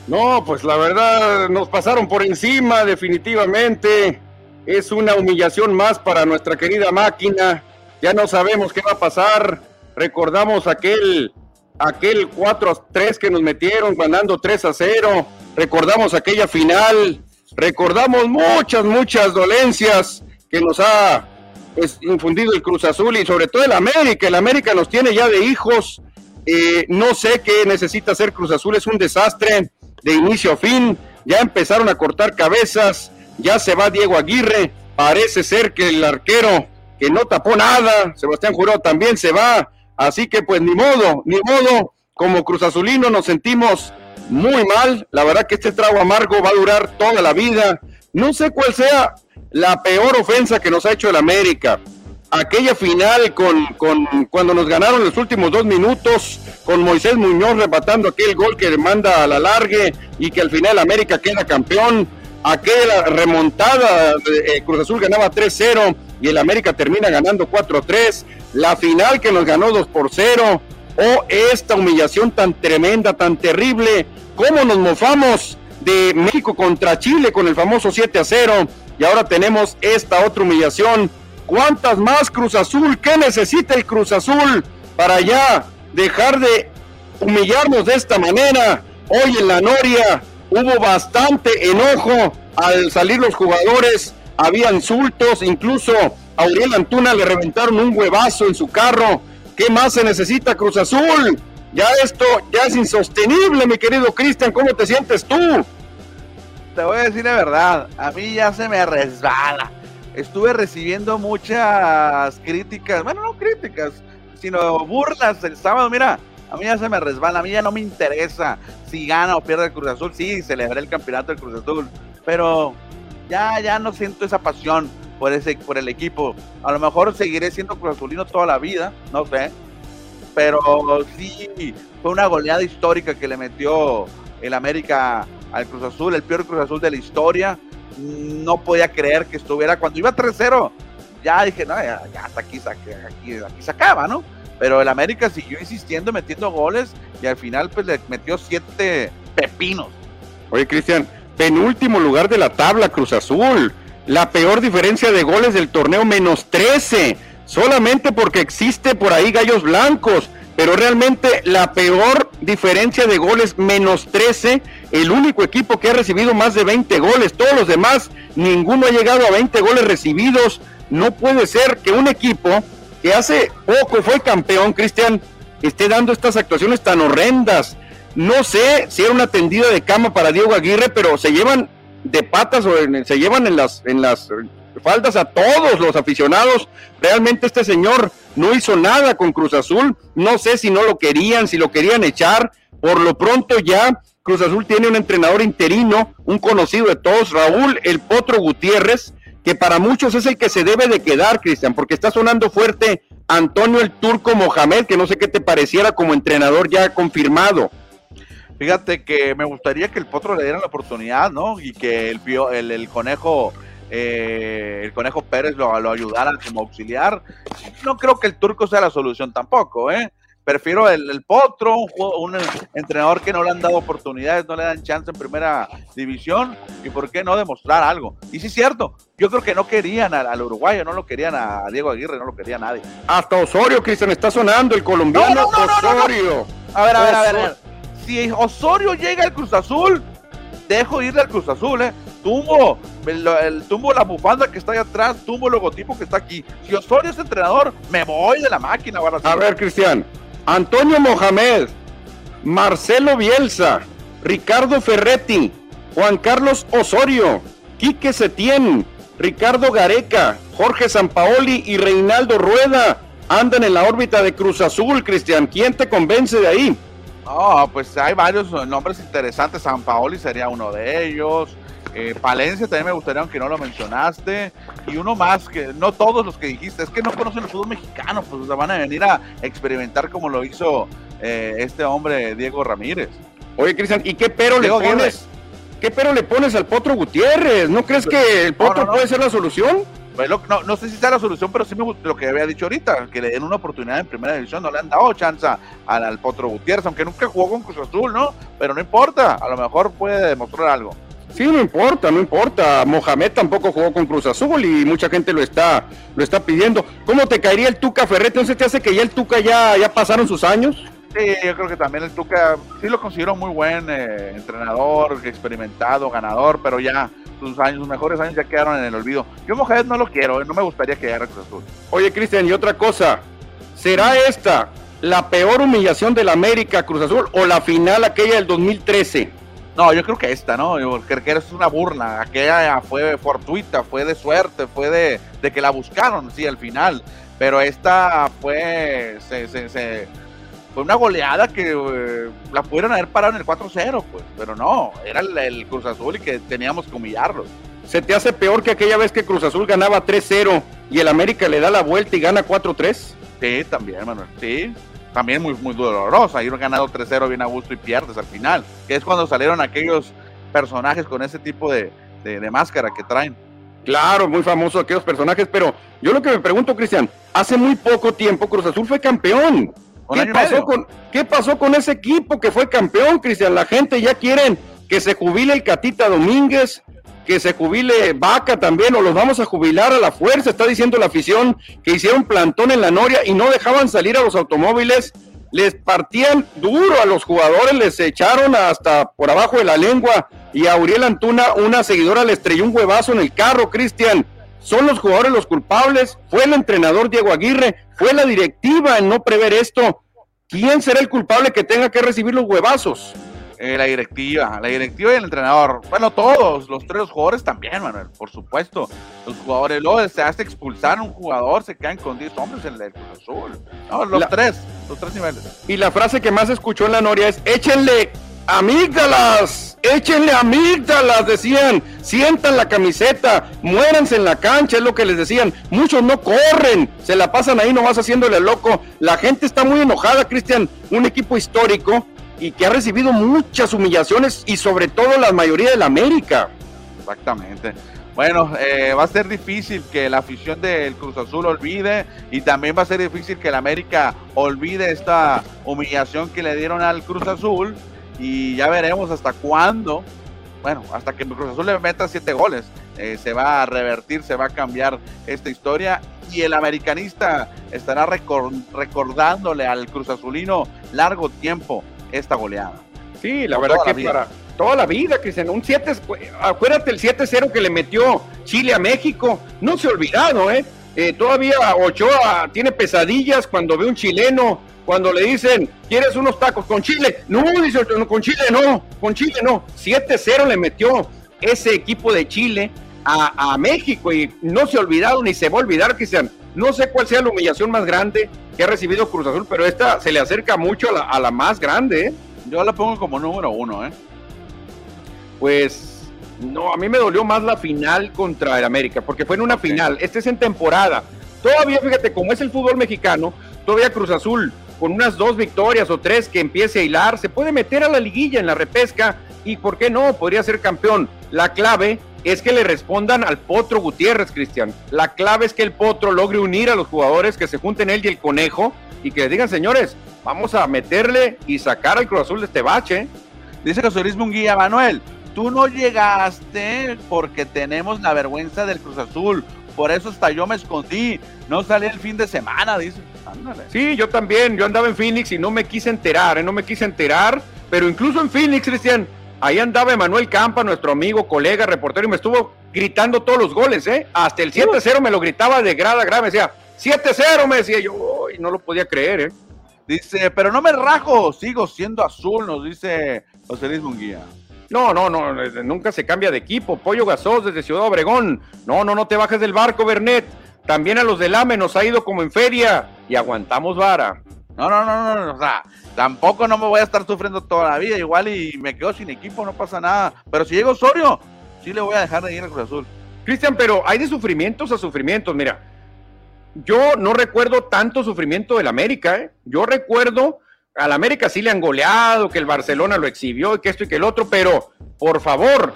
No, pues la verdad nos pasaron por encima definitivamente. Es una humillación más para nuestra querida máquina. Ya no sabemos qué va a pasar. Recordamos aquel aquel 4 a 3 que nos metieron ganando 3 a 0. Recordamos aquella final. Recordamos muchas muchas dolencias que nos ha pues, infundido el Cruz Azul y sobre todo el América. El América nos tiene ya de hijos. Eh, no sé qué necesita hacer Cruz Azul, es un desastre de inicio a fin, ya empezaron a cortar cabezas, ya se va Diego Aguirre, parece ser que el arquero que no tapó nada, Sebastián Jurado también se va, así que pues ni modo, ni modo, como Cruz Azulino nos sentimos muy mal, la verdad que este trago amargo va a durar toda la vida, no sé cuál sea la peor ofensa que nos ha hecho el América, aquella final con, con, cuando nos ganaron los últimos dos minutos, con Moisés Muñoz rebatando aquel gol que manda a la largue y que al final América queda campeón, aquella remontada, eh, Cruz Azul ganaba 3-0 y el América termina ganando 4-3, la final que nos ganó 2 por 0, o esta humillación tan tremenda, tan terrible, cómo nos mofamos de México contra Chile con el famoso 7 0 y ahora tenemos esta otra humillación ¿Cuántas más Cruz Azul? ¿Qué necesita el Cruz Azul para ya dejar de humillarnos de esta manera? Hoy en la Noria hubo bastante enojo al salir los jugadores, había insultos, incluso a Uriel Antuna le reventaron un huevazo en su carro. ¿Qué más se necesita Cruz Azul? Ya esto ya es insostenible, mi querido Cristian, ¿cómo te sientes tú? Te voy a decir la verdad, a mí ya se me resbala estuve recibiendo muchas críticas, bueno, no críticas, sino burlas el sábado. Mira, a mí ya se me resbala, a mí ya no me interesa si gana o pierde el Cruz Azul. Sí, celebré el campeonato del Cruz Azul, pero ya, ya no siento esa pasión por, ese, por el equipo. A lo mejor seguiré siendo Cruz Azulino toda la vida, no sé. Pero sí, fue una goleada histórica que le metió el América al Cruz Azul, el peor Cruz Azul de la historia no podía creer que estuviera cuando iba 3-0. Ya dije, no, ya, hasta aquí, aquí, aquí se acaba, ¿no? Pero el América siguió insistiendo, metiendo goles y al final pues le metió siete pepinos. Oye, Cristian, penúltimo lugar de la tabla Cruz Azul. La peor diferencia de goles del torneo, menos 13. Solamente porque existe por ahí gallos blancos pero realmente la peor diferencia de goles, menos 13, el único equipo que ha recibido más de 20 goles, todos los demás, ninguno ha llegado a 20 goles recibidos, no puede ser que un equipo que hace poco fue campeón, Cristian, esté dando estas actuaciones tan horrendas. No sé si era una tendida de cama para Diego Aguirre, pero se llevan de patas o se llevan en las, en las faltas a todos los aficionados. Realmente este señor no hizo nada con Cruz Azul. No sé si no lo querían, si lo querían echar. Por lo pronto ya Cruz Azul tiene un entrenador interino, un conocido de todos, Raúl El Potro Gutiérrez, que para muchos es el que se debe de quedar, Cristian, porque está sonando fuerte Antonio el Turco Mohamed, que no sé qué te pareciera como entrenador ya confirmado. Fíjate que me gustaría que el Potro le diera la oportunidad, ¿no? Y que el, el, el conejo eh, el Conejo Pérez lo, lo, ayudara como auxiliar. No creo que el turco sea la solución tampoco, ¿eh? Prefiero el, Potro, un, entrenador que no le han dado oportunidades, no le dan chance en primera división, y por qué no demostrar algo. Y sí es cierto, yo creo que no querían al, uruguayo, no lo querían a Diego Aguirre, no lo quería nadie. Hasta Osorio, Cristian, está sonando el colombiano Osorio. A ver, a ver, a ver, a ver. Si Osorio llega al Cruz Azul, dejo irle al Cruz Azul, ¿eh? tumbo el, tumbo la bufanda que está ahí atrás, tumbo el logotipo que está aquí. Si Osorio es entrenador, me voy de la máquina. A ver, Cristian, Antonio Mohamed, Marcelo Bielsa, Ricardo Ferretti, Juan Carlos Osorio, Quique Setién, Ricardo Gareca, Jorge Sampaoli y Reinaldo Rueda andan en la órbita de Cruz Azul, Cristian. ¿Quién te convence de ahí? Oh, pues hay varios nombres interesantes. San Paoli sería uno de ellos. Eh, Palencia también me gustaría, aunque no lo mencionaste. Y uno más, que no todos los que dijiste, es que no conocen el fútbol mexicano, pues van a venir a experimentar como lo hizo eh, este hombre Diego Ramírez. Oye, Cristian, ¿y qué pero le pones? ¿Qué pero le pones al Potro Gutiérrez? ¿No crees que el Potro puede ser la solución? Pues no, sé si sea la solución, pero sí me lo que había dicho ahorita, que le den una oportunidad en primera división. No le han dado chance al, Potro Gutiérrez, aunque nunca jugó con Cruz Azul, ¿no? Pero no importa, a lo mejor puede demostrar algo. Sí, no importa, no importa. Mohamed tampoco jugó con Cruz Azul y mucha gente lo está, lo está pidiendo. ¿Cómo te caería el Tuca Ferrete? ¿No se te hace que ya el Tuca ya, ya pasaron sus años? Sí, yo creo que también el Tuca sí lo considero muy buen eh, entrenador, experimentado, ganador, pero ya sus años, sus mejores años ya quedaron en el olvido. Yo Mohamed no lo quiero, eh, no me gustaría que llegara Cruz Azul. Oye, Cristian, y otra cosa, ¿será esta la peor humillación del América Cruz Azul o la final aquella del 2013? No, yo creo que esta, ¿no? Creo que es una burla. Aquella fue fortuita, fue de suerte, fue de, de que la buscaron, sí, al final. Pero esta fue. Se, se, fue una goleada que eh, la pudieron haber parado en el 4-0, pues. Pero no, era el, Cruz Azul y que teníamos que humillarlos. ¿Se te hace peor que aquella vez que Cruz Azul ganaba 3-0 y el América le da la vuelta y gana 4-3? Sí, también, Manuel. Sí, también muy, muy dolorosa. Ir ganado 3-0 bien a gusto y pierdes al final. Que es cuando salieron aquellos personajes con ese tipo de, de, máscara que traen. Claro, muy famoso aquellos personajes, pero yo lo que me pregunto, Cristian, hace muy poco tiempo Cruz Azul fue campeón. ¿Qué pasó, con, ¿Qué pasó con ese equipo que fue campeón, Cristian? La gente ya quieren que se jubile el Catita Domínguez, que se jubile Vaca también, o los vamos a jubilar a la fuerza, está diciendo la afición, que hicieron plantón en la Noria y no dejaban salir a los automóviles, les partían duro a los jugadores, les echaron hasta por abajo de la lengua y a Uriel Antuna, una seguidora, le estrelló un huevazo en el carro, Cristian. Son los jugadores los culpables, fue el entrenador Diego Aguirre, fue la directiva en no prever esto. ¿Quién será el culpable que tenga que recibir los huevazos? Eh, la directiva, la directiva y el entrenador. Bueno, todos, los tres jugadores también, Manuel, por supuesto. Los jugadores, luego se hace expulsar a un jugador, se quedan con 10 hombres en el Cruz Azul. No, los tres, los tres niveles. Y la frase que más escuchó en la Noria es: échenle amígdalas, échenle amígdalas, decían, sientan la camiseta, muéranse en la cancha, es lo que les decían. Muchos no corren, se la pasan ahí nomás haciéndole loco. La gente está muy enojada, Cristian, un equipo histórico y que ha recibido muchas humillaciones y sobre todo la mayoría de la América. Exactamente. Bueno, eh, va a ser difícil que la afición del Cruz Azul olvide y también va a ser difícil que la América olvide esta humillación que le dieron al Cruz Azul y ya veremos hasta cuándo, bueno, hasta que el Cruz Azul le meta siete goles, eh, se va a revertir, se va a cambiar esta historia y el americanista estará recordándole al Cruz Azulino largo tiempo esta goleada. Sí, la verdad que para toda la vida, Cristian, un 7, acuérdate el 7-0 que le metió Chile a México, no se ha olvidado, ¿eh? ¿Eh? Todavía Ochoa tiene pesadillas cuando ve un chileno, cuando le dicen, ¿quieres unos tacos con Chile? No, dice con Chile no, con Chile no. 7-0 le metió ese equipo de Chile a, a, México y no se ha olvidado ni se va a olvidar, Cristian. No sé cuál sea la humillación más grande que ha recibido Cruz Azul, pero esta se le acerca mucho a la, más grande. ¿eh? Yo la pongo como número uno, ¿eh? Pues no, a mí me dolió más la final contra el América, porque fue en una final. Este es en temporada. Todavía, fíjate, como es el fútbol mexicano, todavía Cruz Azul, con unas dos victorias o tres que empiece a hilar, se puede meter a la liguilla en la repesca y, ¿por qué no? Podría ser campeón. La clave es que le respondan al Potro Gutiérrez, Cristian. La clave es que el Potro logre unir a los jugadores, que se junten él y el Conejo y que digan, señores, vamos a meterle y sacar al Cruz Azul de este bache. Dice José Luis Munguía, Manuel, tú no llegaste porque tenemos la vergüenza del Cruz Azul. Por eso hasta yo me escondí. No salí el fin de semana, dice. Sí, yo también. Yo andaba en Phoenix y no me quise enterar, ¿eh? no me quise enterar. Pero incluso en Phoenix, Cristian, Ahí andaba Emanuel Campa, nuestro amigo, colega, reportero, y me estuvo gritando todos los goles, ¿eh? Hasta el 7-0 me lo gritaba de grada grave, me decía, 7-0, me decía yo, y no lo podía creer, ¿eh? Dice, pero no me rajo, sigo siendo azul, nos dice José Luis Munguía. No, no, no, nunca se cambia de equipo. Pollo Gasós desde Ciudad Obregón. No, no, no te bajes del barco, Bernet. También a los del AME nos ha ido como en feria y aguantamos vara. No, no, no, no, o sea, tampoco no me voy a estar sufriendo toda la vida, igual y me quedo sin equipo, no pasa nada. Pero si llega Osorio, sí le voy a dejar de ir al Cruz Azul. Cristian, pero hay de sufrimientos a sufrimientos. Mira, yo no recuerdo tanto sufrimiento del América. ¿eh? Yo recuerdo al América sí le han goleado, que el Barcelona lo exhibió y que esto y que el otro, pero por favor,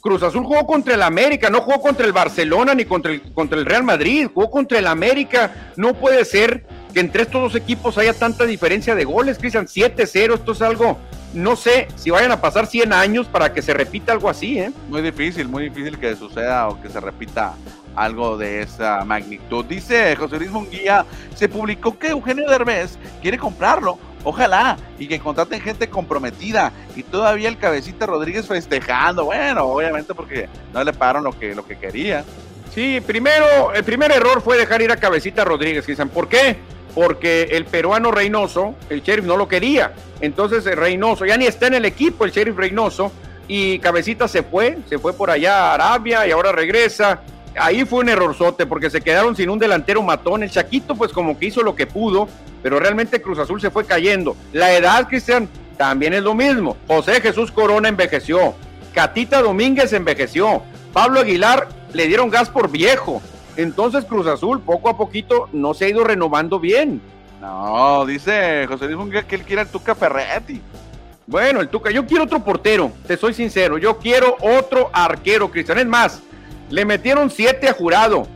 Cruz Azul jugó contra el América, no jugó contra el Barcelona ni contra el, contra el Real Madrid, jugó contra el América. No puede ser que entre estos dos equipos haya tanta diferencia de goles, Cristian. 7-0, esto es algo, no sé si vayan a pasar 100 años para que se repita algo así, ¿eh? Muy difícil, muy difícil que suceda o que se repita algo de esa magnitud. Dice José Luis Munguía, se publicó que Eugenio Derbez quiere comprarlo. Ojalá y que contraten gente comprometida y todavía el cabecita Rodríguez festejando. Bueno, obviamente porque no le pagaron lo que, lo que quería. Sí, primero, el primer error fue dejar ir a cabecita Rodríguez. Dicen, ¿por qué? Porque el peruano Reynoso, el sheriff no lo quería. Entonces el Reynoso ya ni está en el equipo, el sheriff Reynoso. Y Cabecita se fue, se fue por allá a Arabia y ahora regresa ahí fue un errorzote porque se quedaron sin un delantero matón. El Chaquito, pues como que hizo lo que pudo, pero realmente Cruz Azul se fue cayendo. La edad, Cristian, también es lo mismo. José Jesús Corona envejeció. Catita Domínguez envejeció. Pablo Aguilar le dieron gas por viejo. Entonces Cruz Azul poco a poquito no se ha ido renovando bien. No, dice José Luis que él quiere el Tuca Ferretti. Bueno, el Tuca, yo quiero otro portero, te soy sincero, yo quiero otro arquero, Cristian. Es más, le metieron siete a jurado.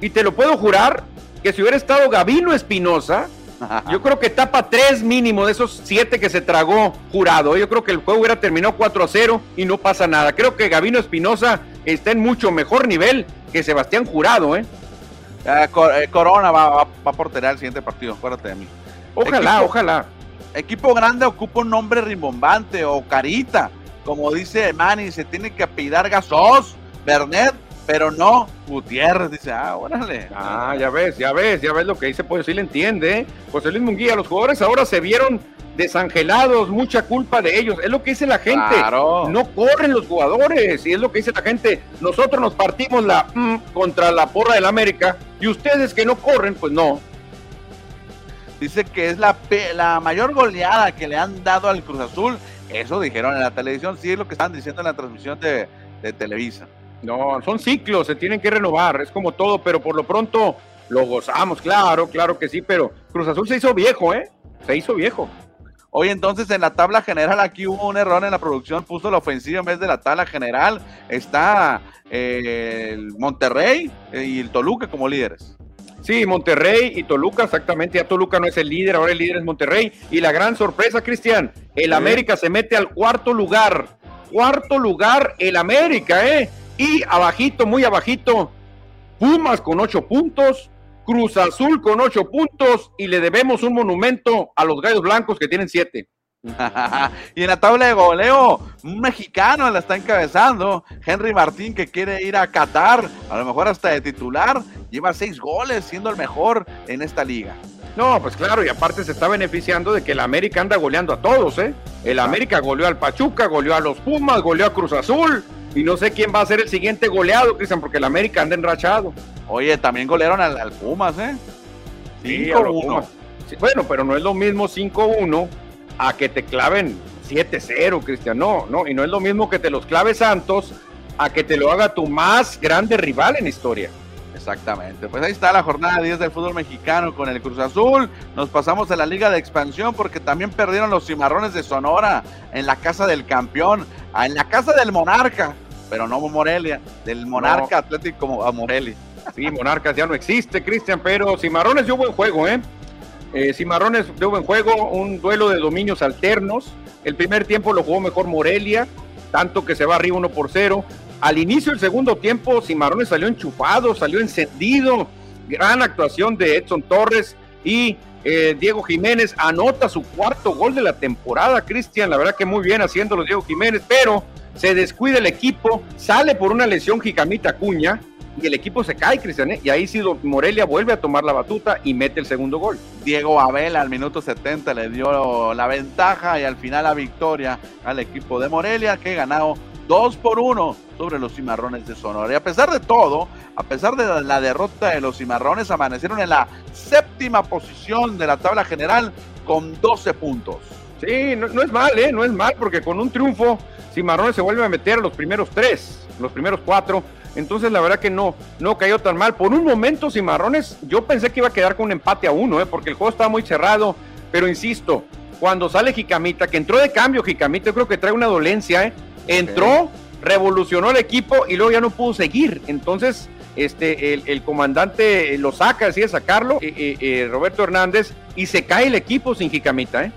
Y te lo puedo jurar que si hubiera estado Gavino Espinosa, yo creo que tapa tres mínimo de esos siete que se tragó jurado. Yo creo que el juego hubiera terminado 4 a 0 y no pasa nada. Creo que Gavino Espinosa está en mucho mejor nivel que Sebastián Jurado, ¿eh? eh Corona va, a porterar el siguiente partido, acuérdate de mí. Ojalá, ojalá. Equipo grande ocupa un nombre rimbombante o carita. Como dice Manny, se tiene que apidar Gasos, Bernet pero no Gutiérrez. Dice, ah, órale. Ah, ya ves, ya ves, ya ves lo que dice, pues sí le entiende. ¿eh? José Luis Munguía, los jugadores ahora se vieron desangelados, mucha culpa de ellos. Es lo que dice la gente. No corren los jugadores. Y es lo que dice la gente. Nosotros nos partimos la mm, contra la porra del América. Y ustedes que no corren, pues no. Dice que es la, la mayor goleada que le han dado al Cruz Azul. Eso dijeron en la televisión. Sí, es lo que están diciendo en la transmisión de, de Televisa. No, son ciclos, se tienen que renovar, es como todo, pero por lo pronto lo gozamos, claro, claro que sí, pero Cruz Azul se hizo viejo, ¿eh? Se hizo viejo. Hoy entonces en la tabla general aquí hubo un error en la producción, puso la ofensiva en vez de la tabla general. Está eh, el Monterrey eh, y el Toluca como líderes. Sí, Monterrey y Toluca, exactamente. Ya Toluca no es el líder, ahora el líder es Monterrey. Y la gran sorpresa, Cristian, el América se mete al cuarto lugar. Cuarto lugar, el América, ¿eh? Y abajito, muy abajito, Pumas con ocho puntos, Cruz Azul con ocho puntos y le debemos un monumento a los Gallos Blancos que tienen siete. y en la tabla de goleo, un mexicano la está encabezando, Henry Martín que quiere ir a Qatar, a lo mejor hasta de titular, lleva seis goles siendo el mejor en esta liga. No, pues claro, y aparte se está beneficiando de que el América anda goleando a todos, ¿eh? El América goleó al Pachuca, goleó a los Pumas, goleó a Cruz Azul, y no sé quién va a ser el siguiente goleado, Cristian, porque el América anda enrachado. Oye, también golearon al, Pumas, ¿eh? 5-1. bueno, pero no es lo mismo 5-1 a que te claven 7-0, Cristian. No, no, y no es lo mismo que te los clave Santos a que te lo haga tu más grande rival en historia. Exactamente. Pues ahí está la jornada 10 del fútbol mexicano con el Cruz Azul. Nos pasamos a la Liga de Expansión porque también perdieron los cimarrones de Sonora en la casa del campeón, ah, en la casa del Monarca, pero no Morelia, del Monarca Atlético a Morelia. Sí, Monarcas ya no existe, Cristian, pero Cimarrones dio buen juego, ¿eh? ¿eh? Cimarrones dio buen juego, un duelo de dominios alternos. El primer tiempo lo jugó mejor Morelia, tanto que se va arriba 1 por 0. Al inicio del segundo tiempo, Cimarrones salió enchufado, salió encendido. Gran actuación de Edson Torres y eh, Diego Jiménez anota su cuarto gol de la temporada, Cristian. La verdad que muy bien haciéndolo Diego Jiménez, pero se descuida el equipo, sale por una lesión Jicamita Cuña y el equipo se cae, Cristian. ¿eh? Y ahí sí Morelia vuelve a tomar la batuta y mete el segundo gol. Diego Abel al minuto 70 le dio la ventaja y al final la victoria al equipo de Morelia que ganó dos por uno sobre los cimarrones de Sonora. Y a pesar de todo, a pesar de la derrota de los cimarrones, amanecieron en la séptima posición de la tabla general con 12 puntos. Sí, no, es mal, ¿eh? No es mal, porque con un triunfo, Cimarrones se vuelve a meter los primeros tres. los primeros cuatro. Entonces, la verdad que no, no cayó tan mal. Por un momento, Cimarrones, yo pensé que iba a quedar con un empate a uno, ¿eh? porque el juego estaba muy cerrado. Pero insisto, cuando sale Jicamita, que entró de cambio Jicamita, yo creo que trae una dolencia, ¿eh? Entró, revolucionó el equipo y luego ya no pudo seguir. Entonces, este, el, comandante lo saca, decide sacarlo, eh, eh, Roberto Hernández, y se cae el equipo sin Jicamita, ¿eh?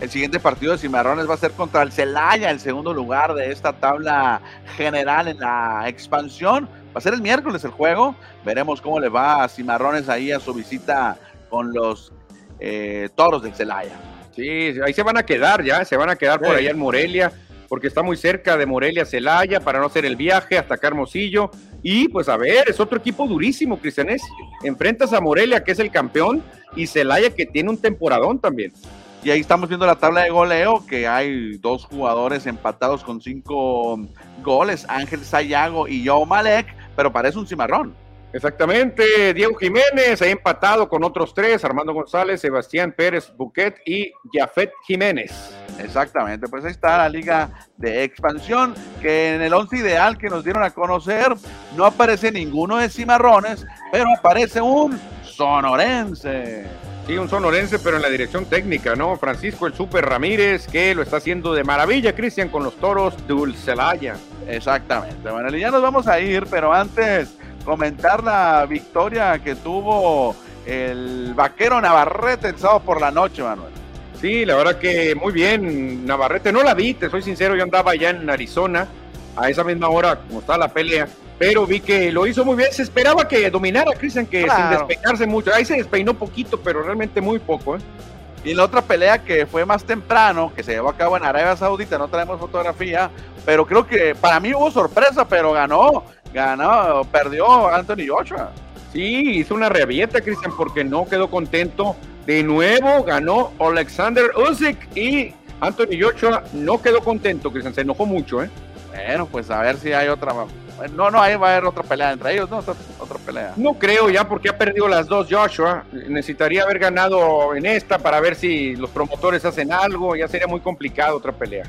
El siguiente partido de Cimarrones va a ser contra el Celaya, el segundo lugar de esta tabla general en la expansión. Va a ser el miércoles el juego. Veremos cómo le va a Cimarrones ahí a su visita con los eh, toros del Celaya. Sí, ahí se van a quedar ya, se van a quedar por allá en Morelia, porque está muy cerca de Morelia, Celaya, para no hacer el viaje hasta Carmosillo. Y pues a ver, es otro equipo durísimo, Cristianés. Enfrentas a Morelia, que es el campeón, y Celaya, que tiene un temporadón también. Y ahí estamos viendo la tabla de goleo, que hay dos jugadores empatados con cinco goles, Ángel Sayago y Joe Malek, pero parece un cimarrón. Exactamente, Diego Jiménez, ahí empatado con otros tres, Armando González, Sebastián Pérez Buquet y Jafet Jiménez. Exactamente, pues ahí está la liga de expansión, que en el once ideal que nos dieron a conocer no aparece ninguno de cimarrones, pero aparece un sonorense. Sí, un sonorense, pero en la dirección técnica, ¿no? Francisco el Super Ramírez, que lo está haciendo de maravilla, Cristian, con los toros Dulcelaya. Exactamente. Bueno, ya nos vamos a ir, pero antes comentar la victoria que tuvo el vaquero Navarrete el sábado por la noche, Manuel. Sí, la verdad que muy bien, Navarrete. No la vi, te soy sincero, yo andaba allá en Arizona a esa misma hora, como estaba la pelea pero vi que lo hizo muy bien. Se esperaba que dominara Cristian, que sin despegarse mucho. Ahí se despeinó poquito, pero realmente muy poco. ¿eh? Y la otra pelea que fue más temprano, que se llevó a cabo en Arabia Saudita, no traemos fotografía, pero creo que para mí hubo sorpresa, pero ganó, ganó, perdió Anthony Joshua. Sí, hizo una revieta, Cristian, porque no quedó contento. De nuevo ganó Alexander Usyk y Anthony Joshua no quedó contento, Cristian, se enojó mucho, ¿eh? Bueno, pues a ver si hay otra no, no, ahí va a haber otra pelea entre ellos, ¿no? Otra, pelea. No creo ya porque ha perdido las dos Joshua. Necesitaría haber ganado en esta para ver si los promotores hacen algo. Ya sería muy complicado otra pelea.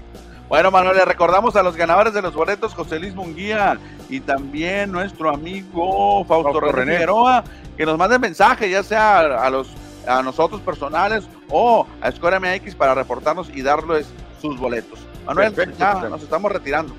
Bueno, Manuel, le recordamos a los ganadores de los boletos, José Luis Munguía y también nuestro amigo Fausto, René Figueroa, que nos manden mensaje, ya sea a, los, a nosotros personales o a Score MX para reportarnos y darles sus boletos. Manuel, ya nos estamos retirando.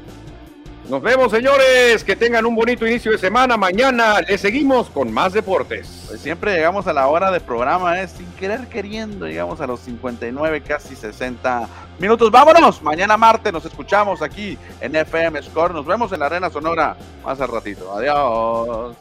Nos vemos, señores. Que tengan un bonito inicio de semana. Mañana les seguimos con más deportes. Pues siempre llegamos a la hora de programa, ¿eh? sin querer queriendo. Llegamos a los 59, casi 60 minutos. Vámonos. Mañana martes nos escuchamos aquí en FM Score. Nos vemos en la Arena Sonora más al ratito. Adiós.